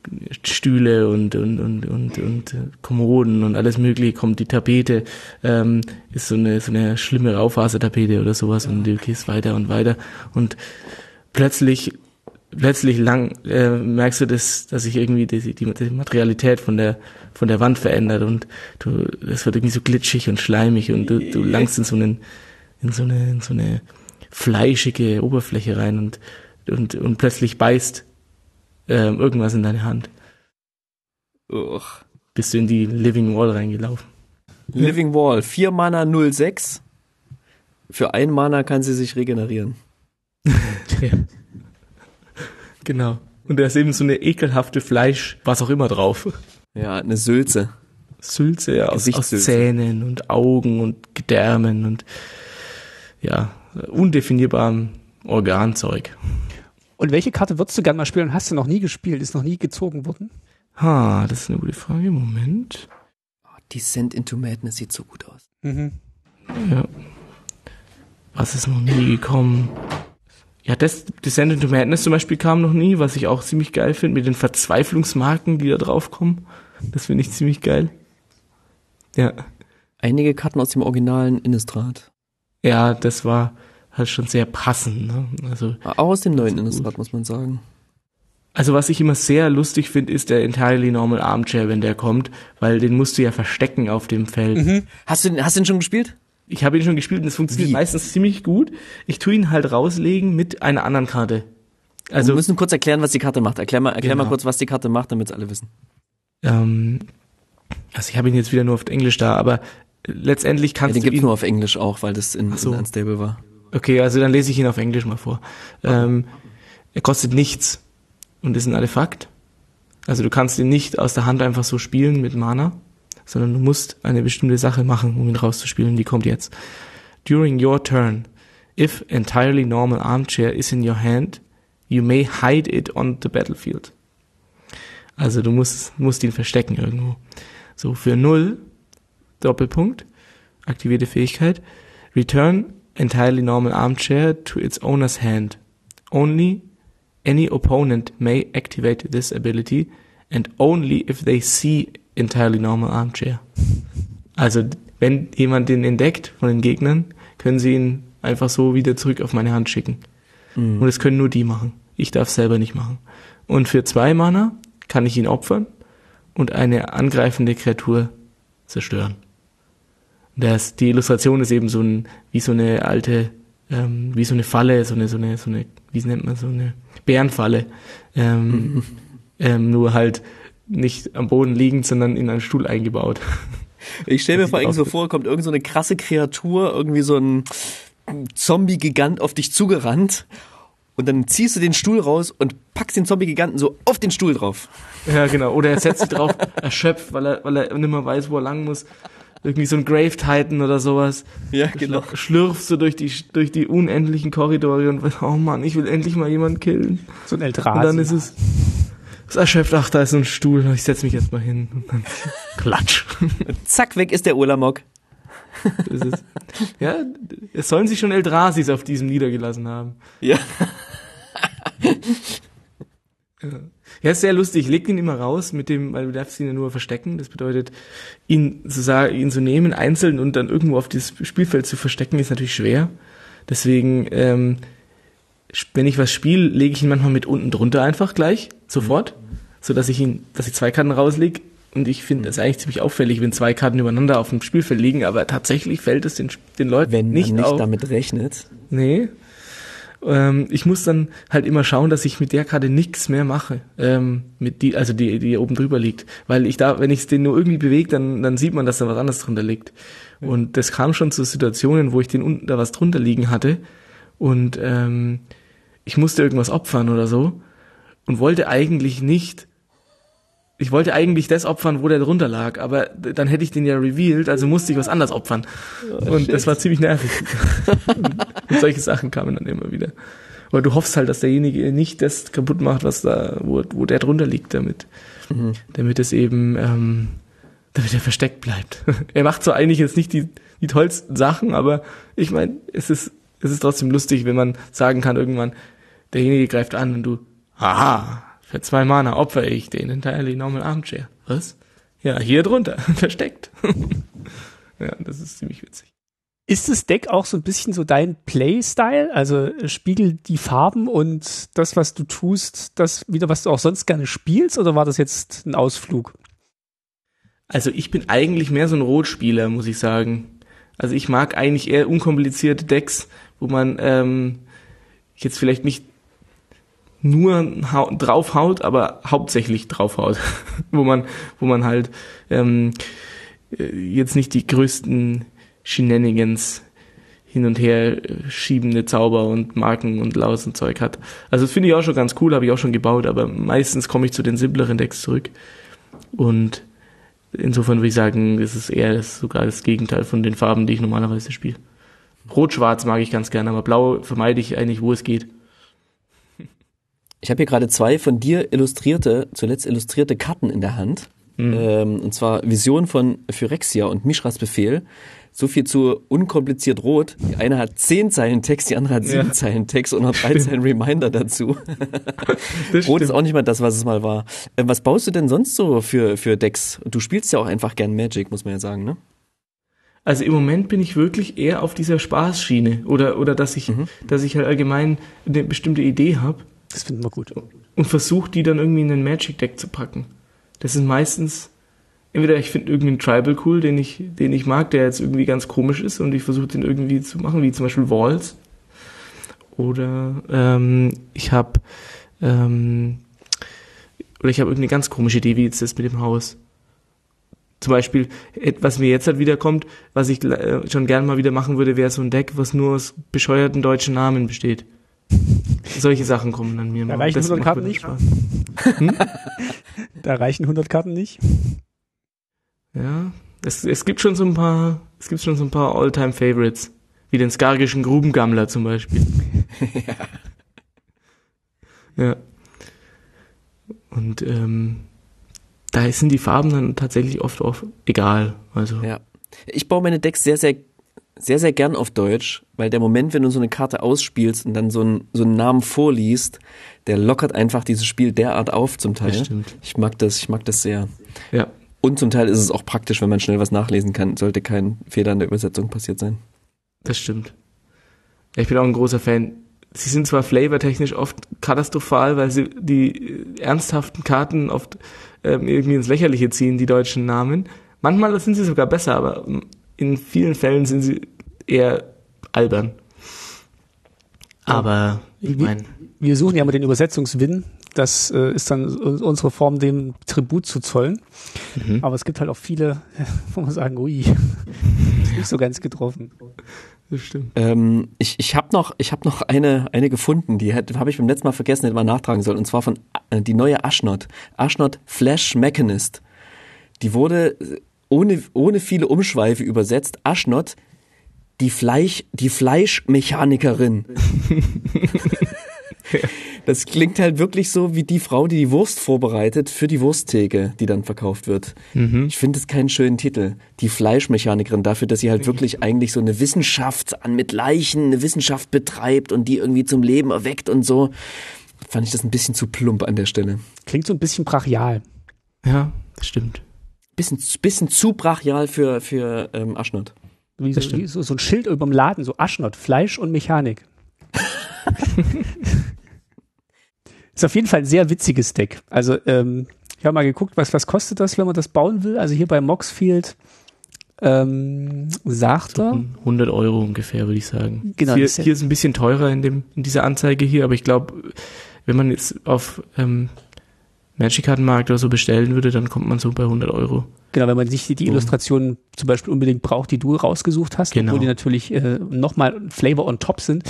Stühle und und und und, und Kommoden und alles mögliche, kommt die Tapete, ähm, ist so eine so eine schlimme Raufasertapete oder sowas und du gehst weiter und weiter und plötzlich plötzlich lang äh, merkst du das, dass sich irgendwie die, die, die Materialität von der von der Wand verändert und du das wird irgendwie so glitschig und schleimig und du, du langst in so einen in so eine in so eine fleischige Oberfläche rein und und und plötzlich beißt ähm, irgendwas in deine Hand. Uch. Bist du in die Living Wall reingelaufen. Living Wall, 4 Mana 06. Für ein Mana kann sie sich regenerieren. ja. Genau. Und da ist eben so eine ekelhafte Fleisch, was auch immer drauf. Ja, eine Sülze. Sülze, ja, aus, aus Zähnen und Augen und Gedärmen und ja, undefinierbarem Organzeug. Und welche Karte würdest du gerne mal spielen? Hast du noch nie gespielt? Ist noch nie gezogen worden? Ha, das ist eine gute Frage. Moment. Oh, Descent into Madness sieht so gut aus. Mhm. Ja. Was ist noch nie gekommen? Ja, das Descent into Madness zum Beispiel kam noch nie, was ich auch ziemlich geil finde, mit den Verzweiflungsmarken, die da drauf kommen. Das finde ich ziemlich geil. Ja. Einige Karten aus dem originalen Innistrad. Ja, das war halt schon sehr passend. Ne? Also Auch aus dem neuen Innistrad, muss man sagen. Also was ich immer sehr lustig finde, ist der Entirely Normal Armchair, wenn der kommt, weil den musst du ja verstecken auf dem Feld. Mhm. Hast du den, hast du den schon gespielt? Ich habe ihn schon gespielt und es funktioniert Wie? meistens ziemlich gut. Ich tue ihn halt rauslegen mit einer anderen Karte. Also Also wir müssen kurz erklären, was die Karte macht. Erklär mal, erklär mal Genau. kurz, was die Karte macht, damit es alle wissen. ähm, also ich habe ihn jetzt wieder nur auf Englisch da, aber letztendlich Ja, kannst den du gibt's ihn nur auf Englisch auch, weil das in, so. in Unstable war. Okay, also dann lese ich ihn auf Englisch mal vor. Ähm, er kostet nichts und ist ein Artefakt. Also du kannst ihn nicht aus der Hand einfach so spielen mit Mana, sondern du musst eine bestimmte Sache machen, um ihn rauszuspielen. Die kommt jetzt. During your turn, if entirely normal armchair is in your hand, you may hide it on the battlefield. Also du musst, musst ihn verstecken irgendwo. So, für null, Doppelpunkt, aktivierte Fähigkeit, return entirely normal armchair to its owner's hand. Only any opponent may activate this ability and only if they see entirely normal armchair. Also, wenn jemand den entdeckt von den Gegnern, können sie ihn einfach so wieder zurück auf meine Hand schicken. Und das können nur die machen. Ich darf selber nicht machen. Und für zwei Mana kann ich ihn opfern und eine angreifende Kreatur zerstören. Das, die Illustration ist eben so ein, wie so eine alte, ähm, wie so eine Falle, so eine, so eine, so eine, wie nennt man so eine Bärenfalle. Ähm, ähm, nur halt nicht am Boden liegend, sondern in einen Stuhl eingebaut. Ich stelle mir vor allem so vor, kommt irgend so eine krasse Kreatur, irgendwie so ein Zombie-Gigant auf dich zugerannt und dann ziehst du den Stuhl raus und packst den Zombie-Giganten so auf den Stuhl drauf. Ja, genau. Oder er setzt sich drauf, erschöpft, weil er, weil er nicht mehr weiß, wo er lang muss. Irgendwie so ein Grave Titan oder sowas. Ja, genau. Schlürft so durch die, durch die unendlichen Korridore und oh Mann, ich will endlich mal jemanden killen. So ein Und Eldrazi. dann ist es, es erschöpft, ach, da ist so ein Stuhl, ich setz mich jetzt mal hin. Und dann klatsch. Zack, weg ist der Ulamog. Das ist, ja, es sollen sich schon Eldrasis auf diesem niedergelassen haben. Ja. Ja, ist sehr lustig. Ich leg ihn immer raus mit dem, weil du darfst ihn ja nur verstecken. Das bedeutet, ihn sozusagen, ihn zu nehmen, einzeln und dann irgendwo auf das Spielfeld zu verstecken, ist natürlich schwer. Deswegen, ähm, wenn ich was spiele, lege ich ihn manchmal mit unten drunter einfach gleich, sofort, so dass ich ihn, dass ich zwei Karten rauslege. Und ich finde es eigentlich ziemlich auffällig, wenn zwei Karten übereinander auf dem Spielfeld liegen, aber tatsächlich fällt es den, den Leuten Wenn nicht, man nicht auf. damit rechnet. Nee. Ähm, ich muss dann halt immer schauen, dass ich mit der Karte nichts mehr mache. Ähm, mit die, also die, die oben drüber liegt. Weil ich da, wenn ich den nur irgendwie bewege, dann, dann sieht man, dass da was anderes drunter liegt. Und das kam schon zu Situationen, wo ich den unten da was drunter liegen hatte. Und ähm, ich musste irgendwas opfern oder so. Und wollte eigentlich nicht. Ich wollte eigentlich das opfern, wo der drunter lag, aber dann hätte ich den ja revealed, also musste ich was anderes opfern. und das war ziemlich nervig. Und solche Sachen kamen dann immer wieder. Aber du hoffst halt, dass derjenige nicht das kaputt macht, was da, wo, wo der drunter liegt, damit, damit es eben, ähm, damit er versteckt bleibt. er macht zwar eigentlich jetzt nicht die, die tollsten Sachen, aber ich meine, es ist, es ist trotzdem lustig, wenn man sagen kann irgendwann, derjenige greift an und du, haha, Für zwei Mana opfer ich den Entirely Normal Armchair. Was? Ja, hier drunter, versteckt. ja, das ist ziemlich witzig. Ist das Deck auch so ein bisschen so dein Playstyle? Also äh, spiegelt die Farben und das, was du tust, das wieder, was du auch sonst gerne spielst, oder war das jetzt ein Ausflug? Also ich bin eigentlich mehr so ein Rotspieler, muss ich sagen. Also ich mag eigentlich eher unkomplizierte Decks, wo man ähm, jetzt vielleicht nicht nur draufhaut, aber hauptsächlich draufhaut, wo man, wo man halt ähm, äh, jetzt nicht die größten Shenanigans hin und her schiebende Zauber und Marken und Laus und Zeug hat. Also das finde ich auch schon ganz cool, habe ich auch schon gebaut, aber meistens komme ich zu den simpleren Decks zurück. Und insofern würde ich sagen, es ist eher sogar das Gegenteil von den Farben, die ich normalerweise spiele. Rot-Schwarz mag ich ganz gerne, aber Blau vermeide ich eigentlich, wo es geht. Ich habe hier gerade zwei von dir illustrierte, zuletzt illustrierte Karten in der Hand. Mhm. Ähm, und zwar Vision von Phyrexia und Mishras Befehl. So viel zu unkompliziert rot. Die eine hat zehn Zeilen Text, die andere hat sieben ja. Zeilen Text und noch drei Zeilen Reminder dazu. rot ist auch nicht mal das, was es mal war. Äh, was baust du denn sonst so für, für Decks? Du spielst ja auch einfach gern Magic, muss man ja sagen, ne? Also im Moment bin ich wirklich eher auf dieser Spaßschiene oder oder dass ich mhm. dass ich halt allgemein eine bestimmte Idee habe. Das finden wir gut. Und versuche die dann irgendwie in ein Magic Deck zu packen. Das ist meistens entweder ich finde irgendeinen Tribal cool, den ich, den ich mag, der jetzt irgendwie ganz komisch ist und ich versuche den irgendwie zu machen, wie zum Beispiel Walls. Oder ähm, ich habe ähm, oder ich habe irgendeine ganz komische Idee, wie jetzt das mit dem Haus. Zum Beispiel, was mir jetzt halt wiederkommt, was ich äh, schon gern mal wieder machen würde, wäre so ein Deck, was nur aus bescheuerten deutschen Namen besteht. Solche Sachen kommen dann mir da. Reichen das 100 Karten nicht? Hm? Da reichen 100 Karten nicht? Ja, es, es gibt schon so ein paar, es gibt schon so ein paar Alltime favorites wie den skargischen Grubengammler zum Beispiel. ja. ja. Und ähm, da sind die Farben dann tatsächlich oft auf egal. Also. Ja. Ich baue meine Decks sehr, sehr, sehr, sehr gern auf Deutsch, weil der Moment, wenn du so eine Karte ausspielst und dann so, ein, so einen Namen vorliest, der lockert einfach dieses Spiel derart auf zum Teil. Das stimmt. Ich mag das, ich mag das sehr. Ja. Und zum Teil ist es auch praktisch, wenn man schnell was nachlesen kann. Sollte kein Fehler in der Übersetzung passiert sein. Das stimmt. Ich bin auch ein großer Fan. Sie sind zwar flavortechnisch oft katastrophal, weil sie die ernsthaften Karten oft ähm, irgendwie ins Lächerliche ziehen, die deutschen Namen. Manchmal sind sie sogar besser, aber in vielen Fällen sind sie eher albern. Aber ich meine. Wir suchen ja mal den Übersetzungswin das äh, ist dann unsere Form, dem Tribut zu zollen. Mhm. Aber es gibt halt auch viele, wo man sagen, ui, nicht so ganz getroffen. Das stimmt. Ähm, ich ich habe noch, ich hab noch eine, eine gefunden, die habe ich beim letzten Mal vergessen, hätte man nachtragen sollen. Und zwar von äh, die neue Ashnot. Ashnot Flash Mechanist. Die wurde ohne, ohne viele Umschweife übersetzt. Ashnot, die Fleisch, die Fleischmechanikerin. Das klingt halt wirklich so wie die Frau, die die Wurst vorbereitet für die Wursttheke, die dann verkauft wird. Mhm. Ich finde es keinen schönen Titel. Die Fleischmechanikerin dafür, dass sie halt wirklich eigentlich so eine Wissenschaft an mit Leichen, eine Wissenschaft betreibt und die irgendwie zum Leben erweckt und so. Fand ich das ein bisschen zu plump an der Stelle. Klingt so ein bisschen brachial. Ja, das stimmt. Bisschen, bisschen zu brachial für, für ähm, Aschnott. Wie, so, wie so, so ein Schild über dem Laden, so Aschnott, Fleisch und Mechanik. Ist auf jeden Fall ein sehr witziges Deck. Also ähm, ich habe mal geguckt, was, was kostet das, wenn man das bauen will. Also hier bei Moxfield ähm, sagt er. 100 Euro ungefähr, würde ich sagen. Genau. Hier, hier ist ein bisschen teurer in, dem, in dieser Anzeige hier, aber ich glaube, wenn man jetzt auf ähm, Magic-Kartenmarkt oder so bestellen würde, dann kommt man so bei 100 Euro. Genau, wenn man sich die, die Illustrationen zum Beispiel unbedingt braucht, die du rausgesucht hast, genau. obwohl die natürlich äh, nochmal Flavor on top sind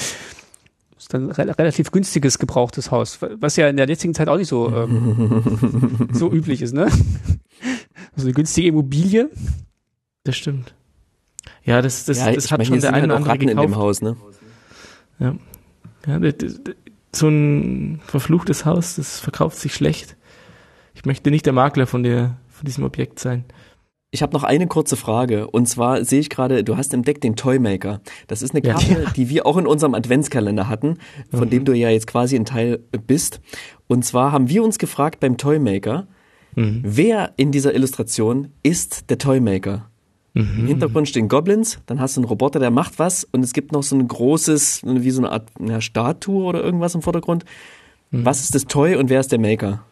ist dann re relativ günstiges gebrauchtes Haus, was ja in der jetzigen Zeit auch nicht so, ähm, so üblich ist, ne? Also eine günstige Immobilie. Das stimmt. Ja, das, das, ja, das hat meine, schon der eine oder andere gekauft. in dem Haus, ne? Ja. ja das, das, so ein verfluchtes Haus, das verkauft sich schlecht. Ich möchte nicht der Makler von der, von diesem Objekt sein. Ich habe noch eine kurze Frage. Und zwar sehe ich gerade, du hast entdeckt den Toymaker. Das ist eine Karte, ja. die wir auch in unserem Adventskalender hatten, von mhm. dem du ja jetzt quasi ein Teil bist. Und zwar haben wir uns gefragt beim Toymaker, mhm. wer in dieser Illustration ist der Toymaker? Mhm. Im Hintergrund stehen Goblins, dann hast du einen Roboter, der macht was und es gibt noch so ein großes, wie so eine Art ja, Statue oder irgendwas im Vordergrund. Mhm. Was ist das Toy und wer ist der Maker?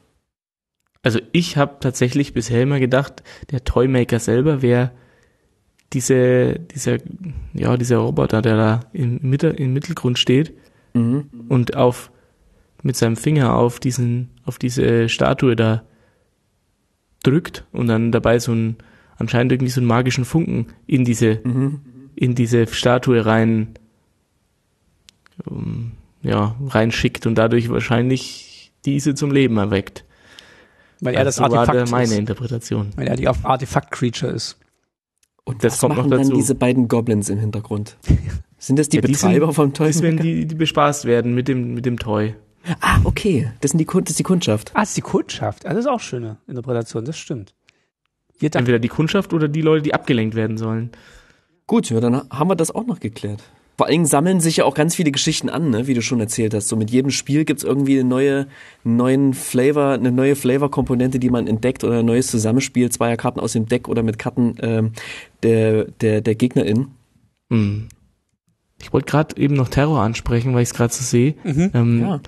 Also ich habe tatsächlich bisher immer gedacht, der Toymaker selber wäre diese, dieser, ja, dieser Roboter, der da im, Mitte, im Mittelgrund steht mhm. und auf mit seinem Finger auf diesen, auf diese Statue da drückt und dann dabei so ein anscheinend irgendwie so einen magischen Funken in diese, mhm. in diese Statue rein, um, ähm, ja, reinschickt und dadurch wahrscheinlich diese zum Leben erweckt. Weil er das, das Artefakt ist. meine Interpretation. Weil er die Artefakt-Creature ist. Und das kommt noch dazu. dann diese beiden Goblins im Hintergrund? Sind das die ja, Betreiber die sind, vom Toy? Das werden die, die bespaßt werden mit dem, mit dem Toy. Ah, okay. Das, sind die, das ist die Kundschaft. Ah, das ist die Kundschaft. Ah, das ist auch schöne Interpretation, das stimmt. Entweder die Kundschaft oder die Leute, die abgelenkt werden sollen. Gut, ja, dann haben wir das auch noch geklärt. Vor allem sammeln sich ja auch ganz viele Geschichten an, ne? wie du schon erzählt hast. So mit jedem Spiel gibt's irgendwie eine neue, einen neuen Flavor, eine neue Flavor-Komponente, die man entdeckt oder ein neues Zusammenspiel zweier Karten aus dem Deck oder mit Karten ähm, der, der, der GegnerIn. Mhm. Ich wollte gerade eben noch Terror ansprechen, weil ich es gerade so sehe. Mhm. Ähm, ja.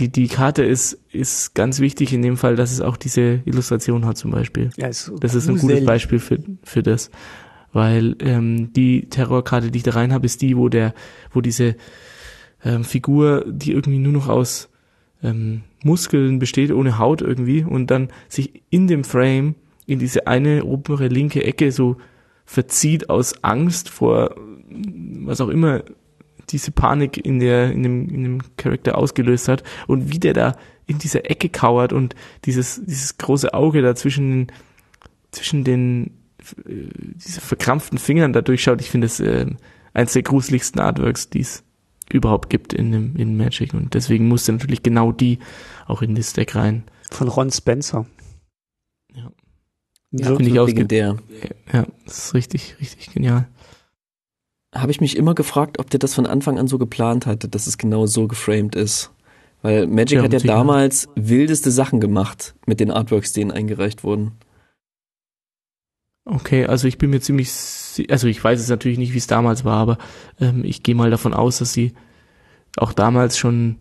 Die, die Karte ist, ist ganz wichtig in dem Fall, dass es auch diese Illustration hat zum Beispiel. Ja, ist das ist ein gutes Beispiel für, für das weil ähm, die Terrorkarte, die ich da rein habe, ist die, wo der, wo diese ähm, Figur, die irgendwie nur noch aus ähm, Muskeln besteht, ohne Haut irgendwie, und dann sich in dem Frame in diese eine obere linke Ecke so verzieht aus Angst vor was auch immer diese Panik in der in dem in dem Charakter ausgelöst hat und wie der da in dieser Ecke kauert und dieses dieses große Auge da zwischen zwischen den diese verkrampften Fingern da durchschaut, ich finde es äh, eines der gruseligsten Artworks, die es überhaupt gibt in, dem, in Magic. Und deswegen musste natürlich genau die auch in das Deck rein. Von Ron Spencer. Ja. ja finde ich auch legendär. Ja, das ist richtig, richtig genial. Habe ich mich immer gefragt, ob der das von Anfang an so geplant hatte, dass es genau so geframed ist. Weil Magic ja, hat ja damals wildeste Sachen gemacht mit den Artworks, die ihnen eingereicht wurden. Okay, also ich bin mir ziemlich, also ich weiß es natürlich nicht, wie es damals war, aber ähm, ich gehe mal davon aus, dass sie auch damals schon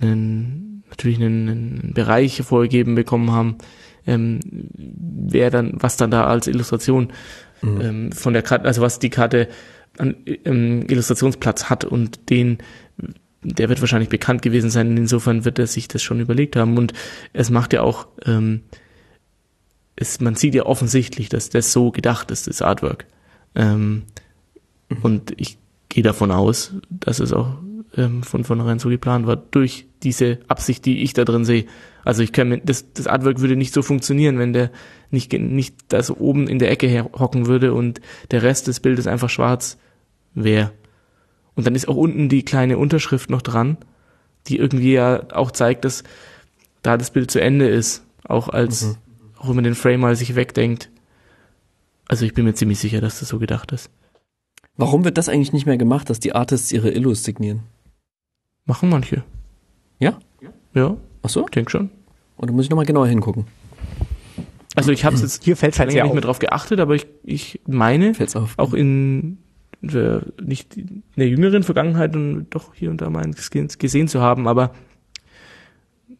einen, natürlich einen, einen Bereich vorgegeben bekommen haben, ähm, wer dann, was dann da als Illustration mhm. ähm, von der Karte, also was die Karte an ähm, Illustrationsplatz hat und den der wird wahrscheinlich bekannt gewesen sein. Insofern wird er sich das schon überlegt haben. Und es macht ja auch ähm, ist, man sieht ja offensichtlich, dass das so gedacht ist, das Artwork. Ähm, mhm. Und ich gehe davon aus, dass es auch ähm, von vornherein so geplant war, durch diese Absicht, die ich da drin sehe. Also ich kann mir, das, das Artwork würde nicht so funktionieren, wenn der nicht, nicht das oben in der Ecke hocken würde und der Rest des Bildes einfach schwarz wäre. Und dann ist auch unten die kleine Unterschrift noch dran, die irgendwie ja auch zeigt, dass da das Bild zu Ende ist, auch als mhm auch wenn man den Frame mal sich wegdenkt. Also ich bin mir ziemlich sicher, dass das so gedacht ist. Warum wird das eigentlich nicht mehr gemacht, dass die Artists ihre Illus signieren? Machen manche. Ja? Ja. Ach so? Ich denke schon. Und da muss ich nochmal genauer hingucken. Also ich habe jetzt hier fällt halt nicht mehr drauf geachtet, aber ich, ich meine Fällt's auf. auch in der, nicht in der jüngeren Vergangenheit und doch hier und da mal gesehen zu haben, aber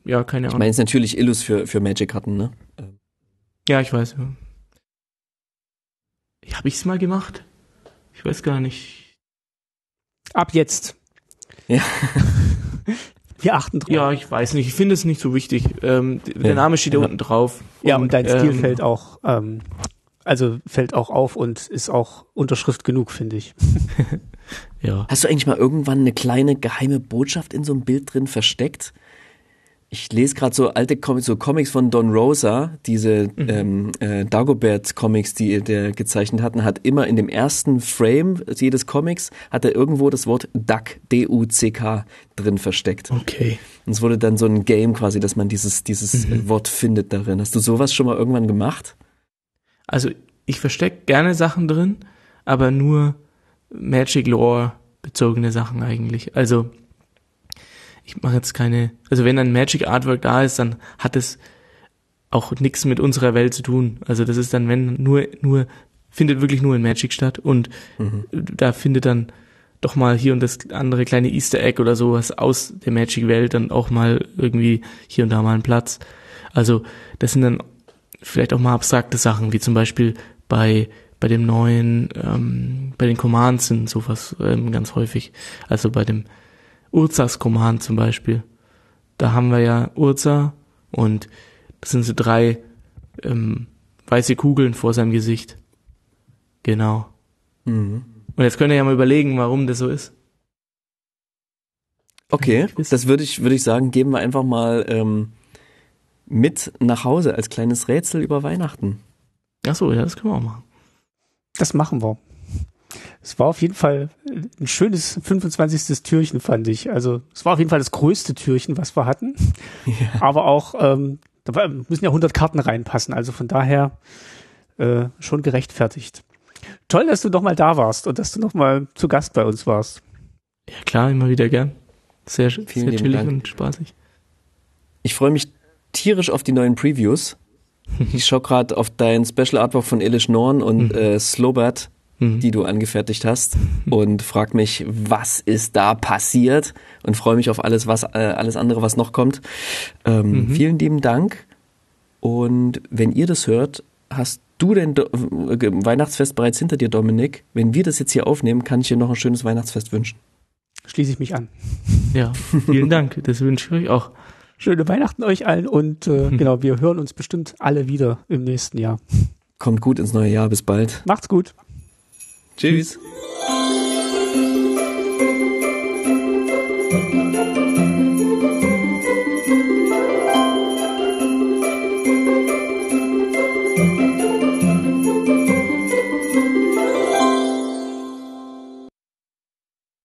ja, keine Ahnung. Ich meine es natürlich Illus für, für Magic-Karten, ne? Ja, ich weiß. Ja. Habe ich es mal gemacht? Ich weiß gar nicht. Ab jetzt. Ja. Wir achten drauf. Ja, ich weiß nicht. Ich finde es nicht so wichtig. Ähm, ja. Der Name steht da unten drauf. Ja, und, dein Stil ähm, fällt auch, ähm, also fällt auch auf und ist auch Unterschrift genug, finde ich. ja. Hast du eigentlich mal irgendwann eine kleine geheime Botschaft in so einem Bild drin versteckt? Ich lese gerade so alte Comics, so Comics von Don Rosa, diese mhm. ähm, äh, Dagobert-Comics, die der gezeichnet hat, hat immer in dem ersten Frame jedes Comics hat er irgendwo das Wort Duck, D-U-C-K drin versteckt. Okay. Und es wurde dann so ein Game quasi, dass man dieses, dieses mhm. Wort findet darin. Hast du sowas schon mal irgendwann gemacht? Also ich verstecke gerne Sachen drin, aber nur Magic Lore bezogene Sachen eigentlich. Also ich mache jetzt keine, also wenn ein Magic Artwork da ist, dann hat es auch nichts mit unserer Welt zu tun. Also das ist dann, wenn nur, nur, findet wirklich nur in Magic statt und mhm. da findet dann doch mal hier und das andere kleine Easter Egg oder sowas aus der Magic-Welt dann auch mal irgendwie hier und da mal einen Platz. Also das sind dann vielleicht auch mal abstrakte Sachen, wie zum Beispiel bei bei dem neuen, ähm, bei den Commands sind sowas ähm, ganz häufig. Also bei dem Urzas Command zum Beispiel. Da haben wir ja Urza und das sind so drei ähm, weiße Kugeln vor seinem Gesicht. Genau. Mhm. Und jetzt könnt ihr ja mal überlegen, warum das so ist. Okay, das würde ich, würde ich sagen, geben wir einfach mal ähm, mit nach Hause als kleines Rätsel über Weihnachten. Ach so, ja, das können wir auch machen. Das machen wir. Es war auf jeden Fall ein schönes 25. Türchen, fand ich. Also es war auf jeden Fall das größte Türchen, was wir hatten. Ja. Aber auch, ähm, da müssen ja 100 Karten reinpassen. Also von daher äh, schon gerechtfertigt. Toll, dass du noch mal da warst und dass du noch mal zu Gast bei uns warst. Ja klar, immer wieder gern. Sehr, Vielen sehr chillig Dank. und spaßig. Ich freue mich tierisch auf die neuen Previews. Ich schaue gerade auf dein Special Artwork von Elish Norn und mhm. äh, Slowbert, mhm. die du angefertigt hast und frag mich, was ist da passiert und freue mich auf alles, was äh, alles andere, was noch kommt. Ähm, mhm. Vielen lieben Dank. Und wenn ihr das hört, hast du denn äh, Weihnachtsfest bereits hinter dir, Dominik? Wenn wir das jetzt hier aufnehmen, kann ich dir noch ein schönes Weihnachtsfest wünschen. Schließe ich mich an. Ja, vielen Dank. Das wünsche ich euch auch. Schöne Weihnachten euch allen und äh, genau, wir hören uns bestimmt alle wieder im nächsten Jahr. Kommt gut ins neue Jahr. Bis bald. Macht's gut. Tschüss.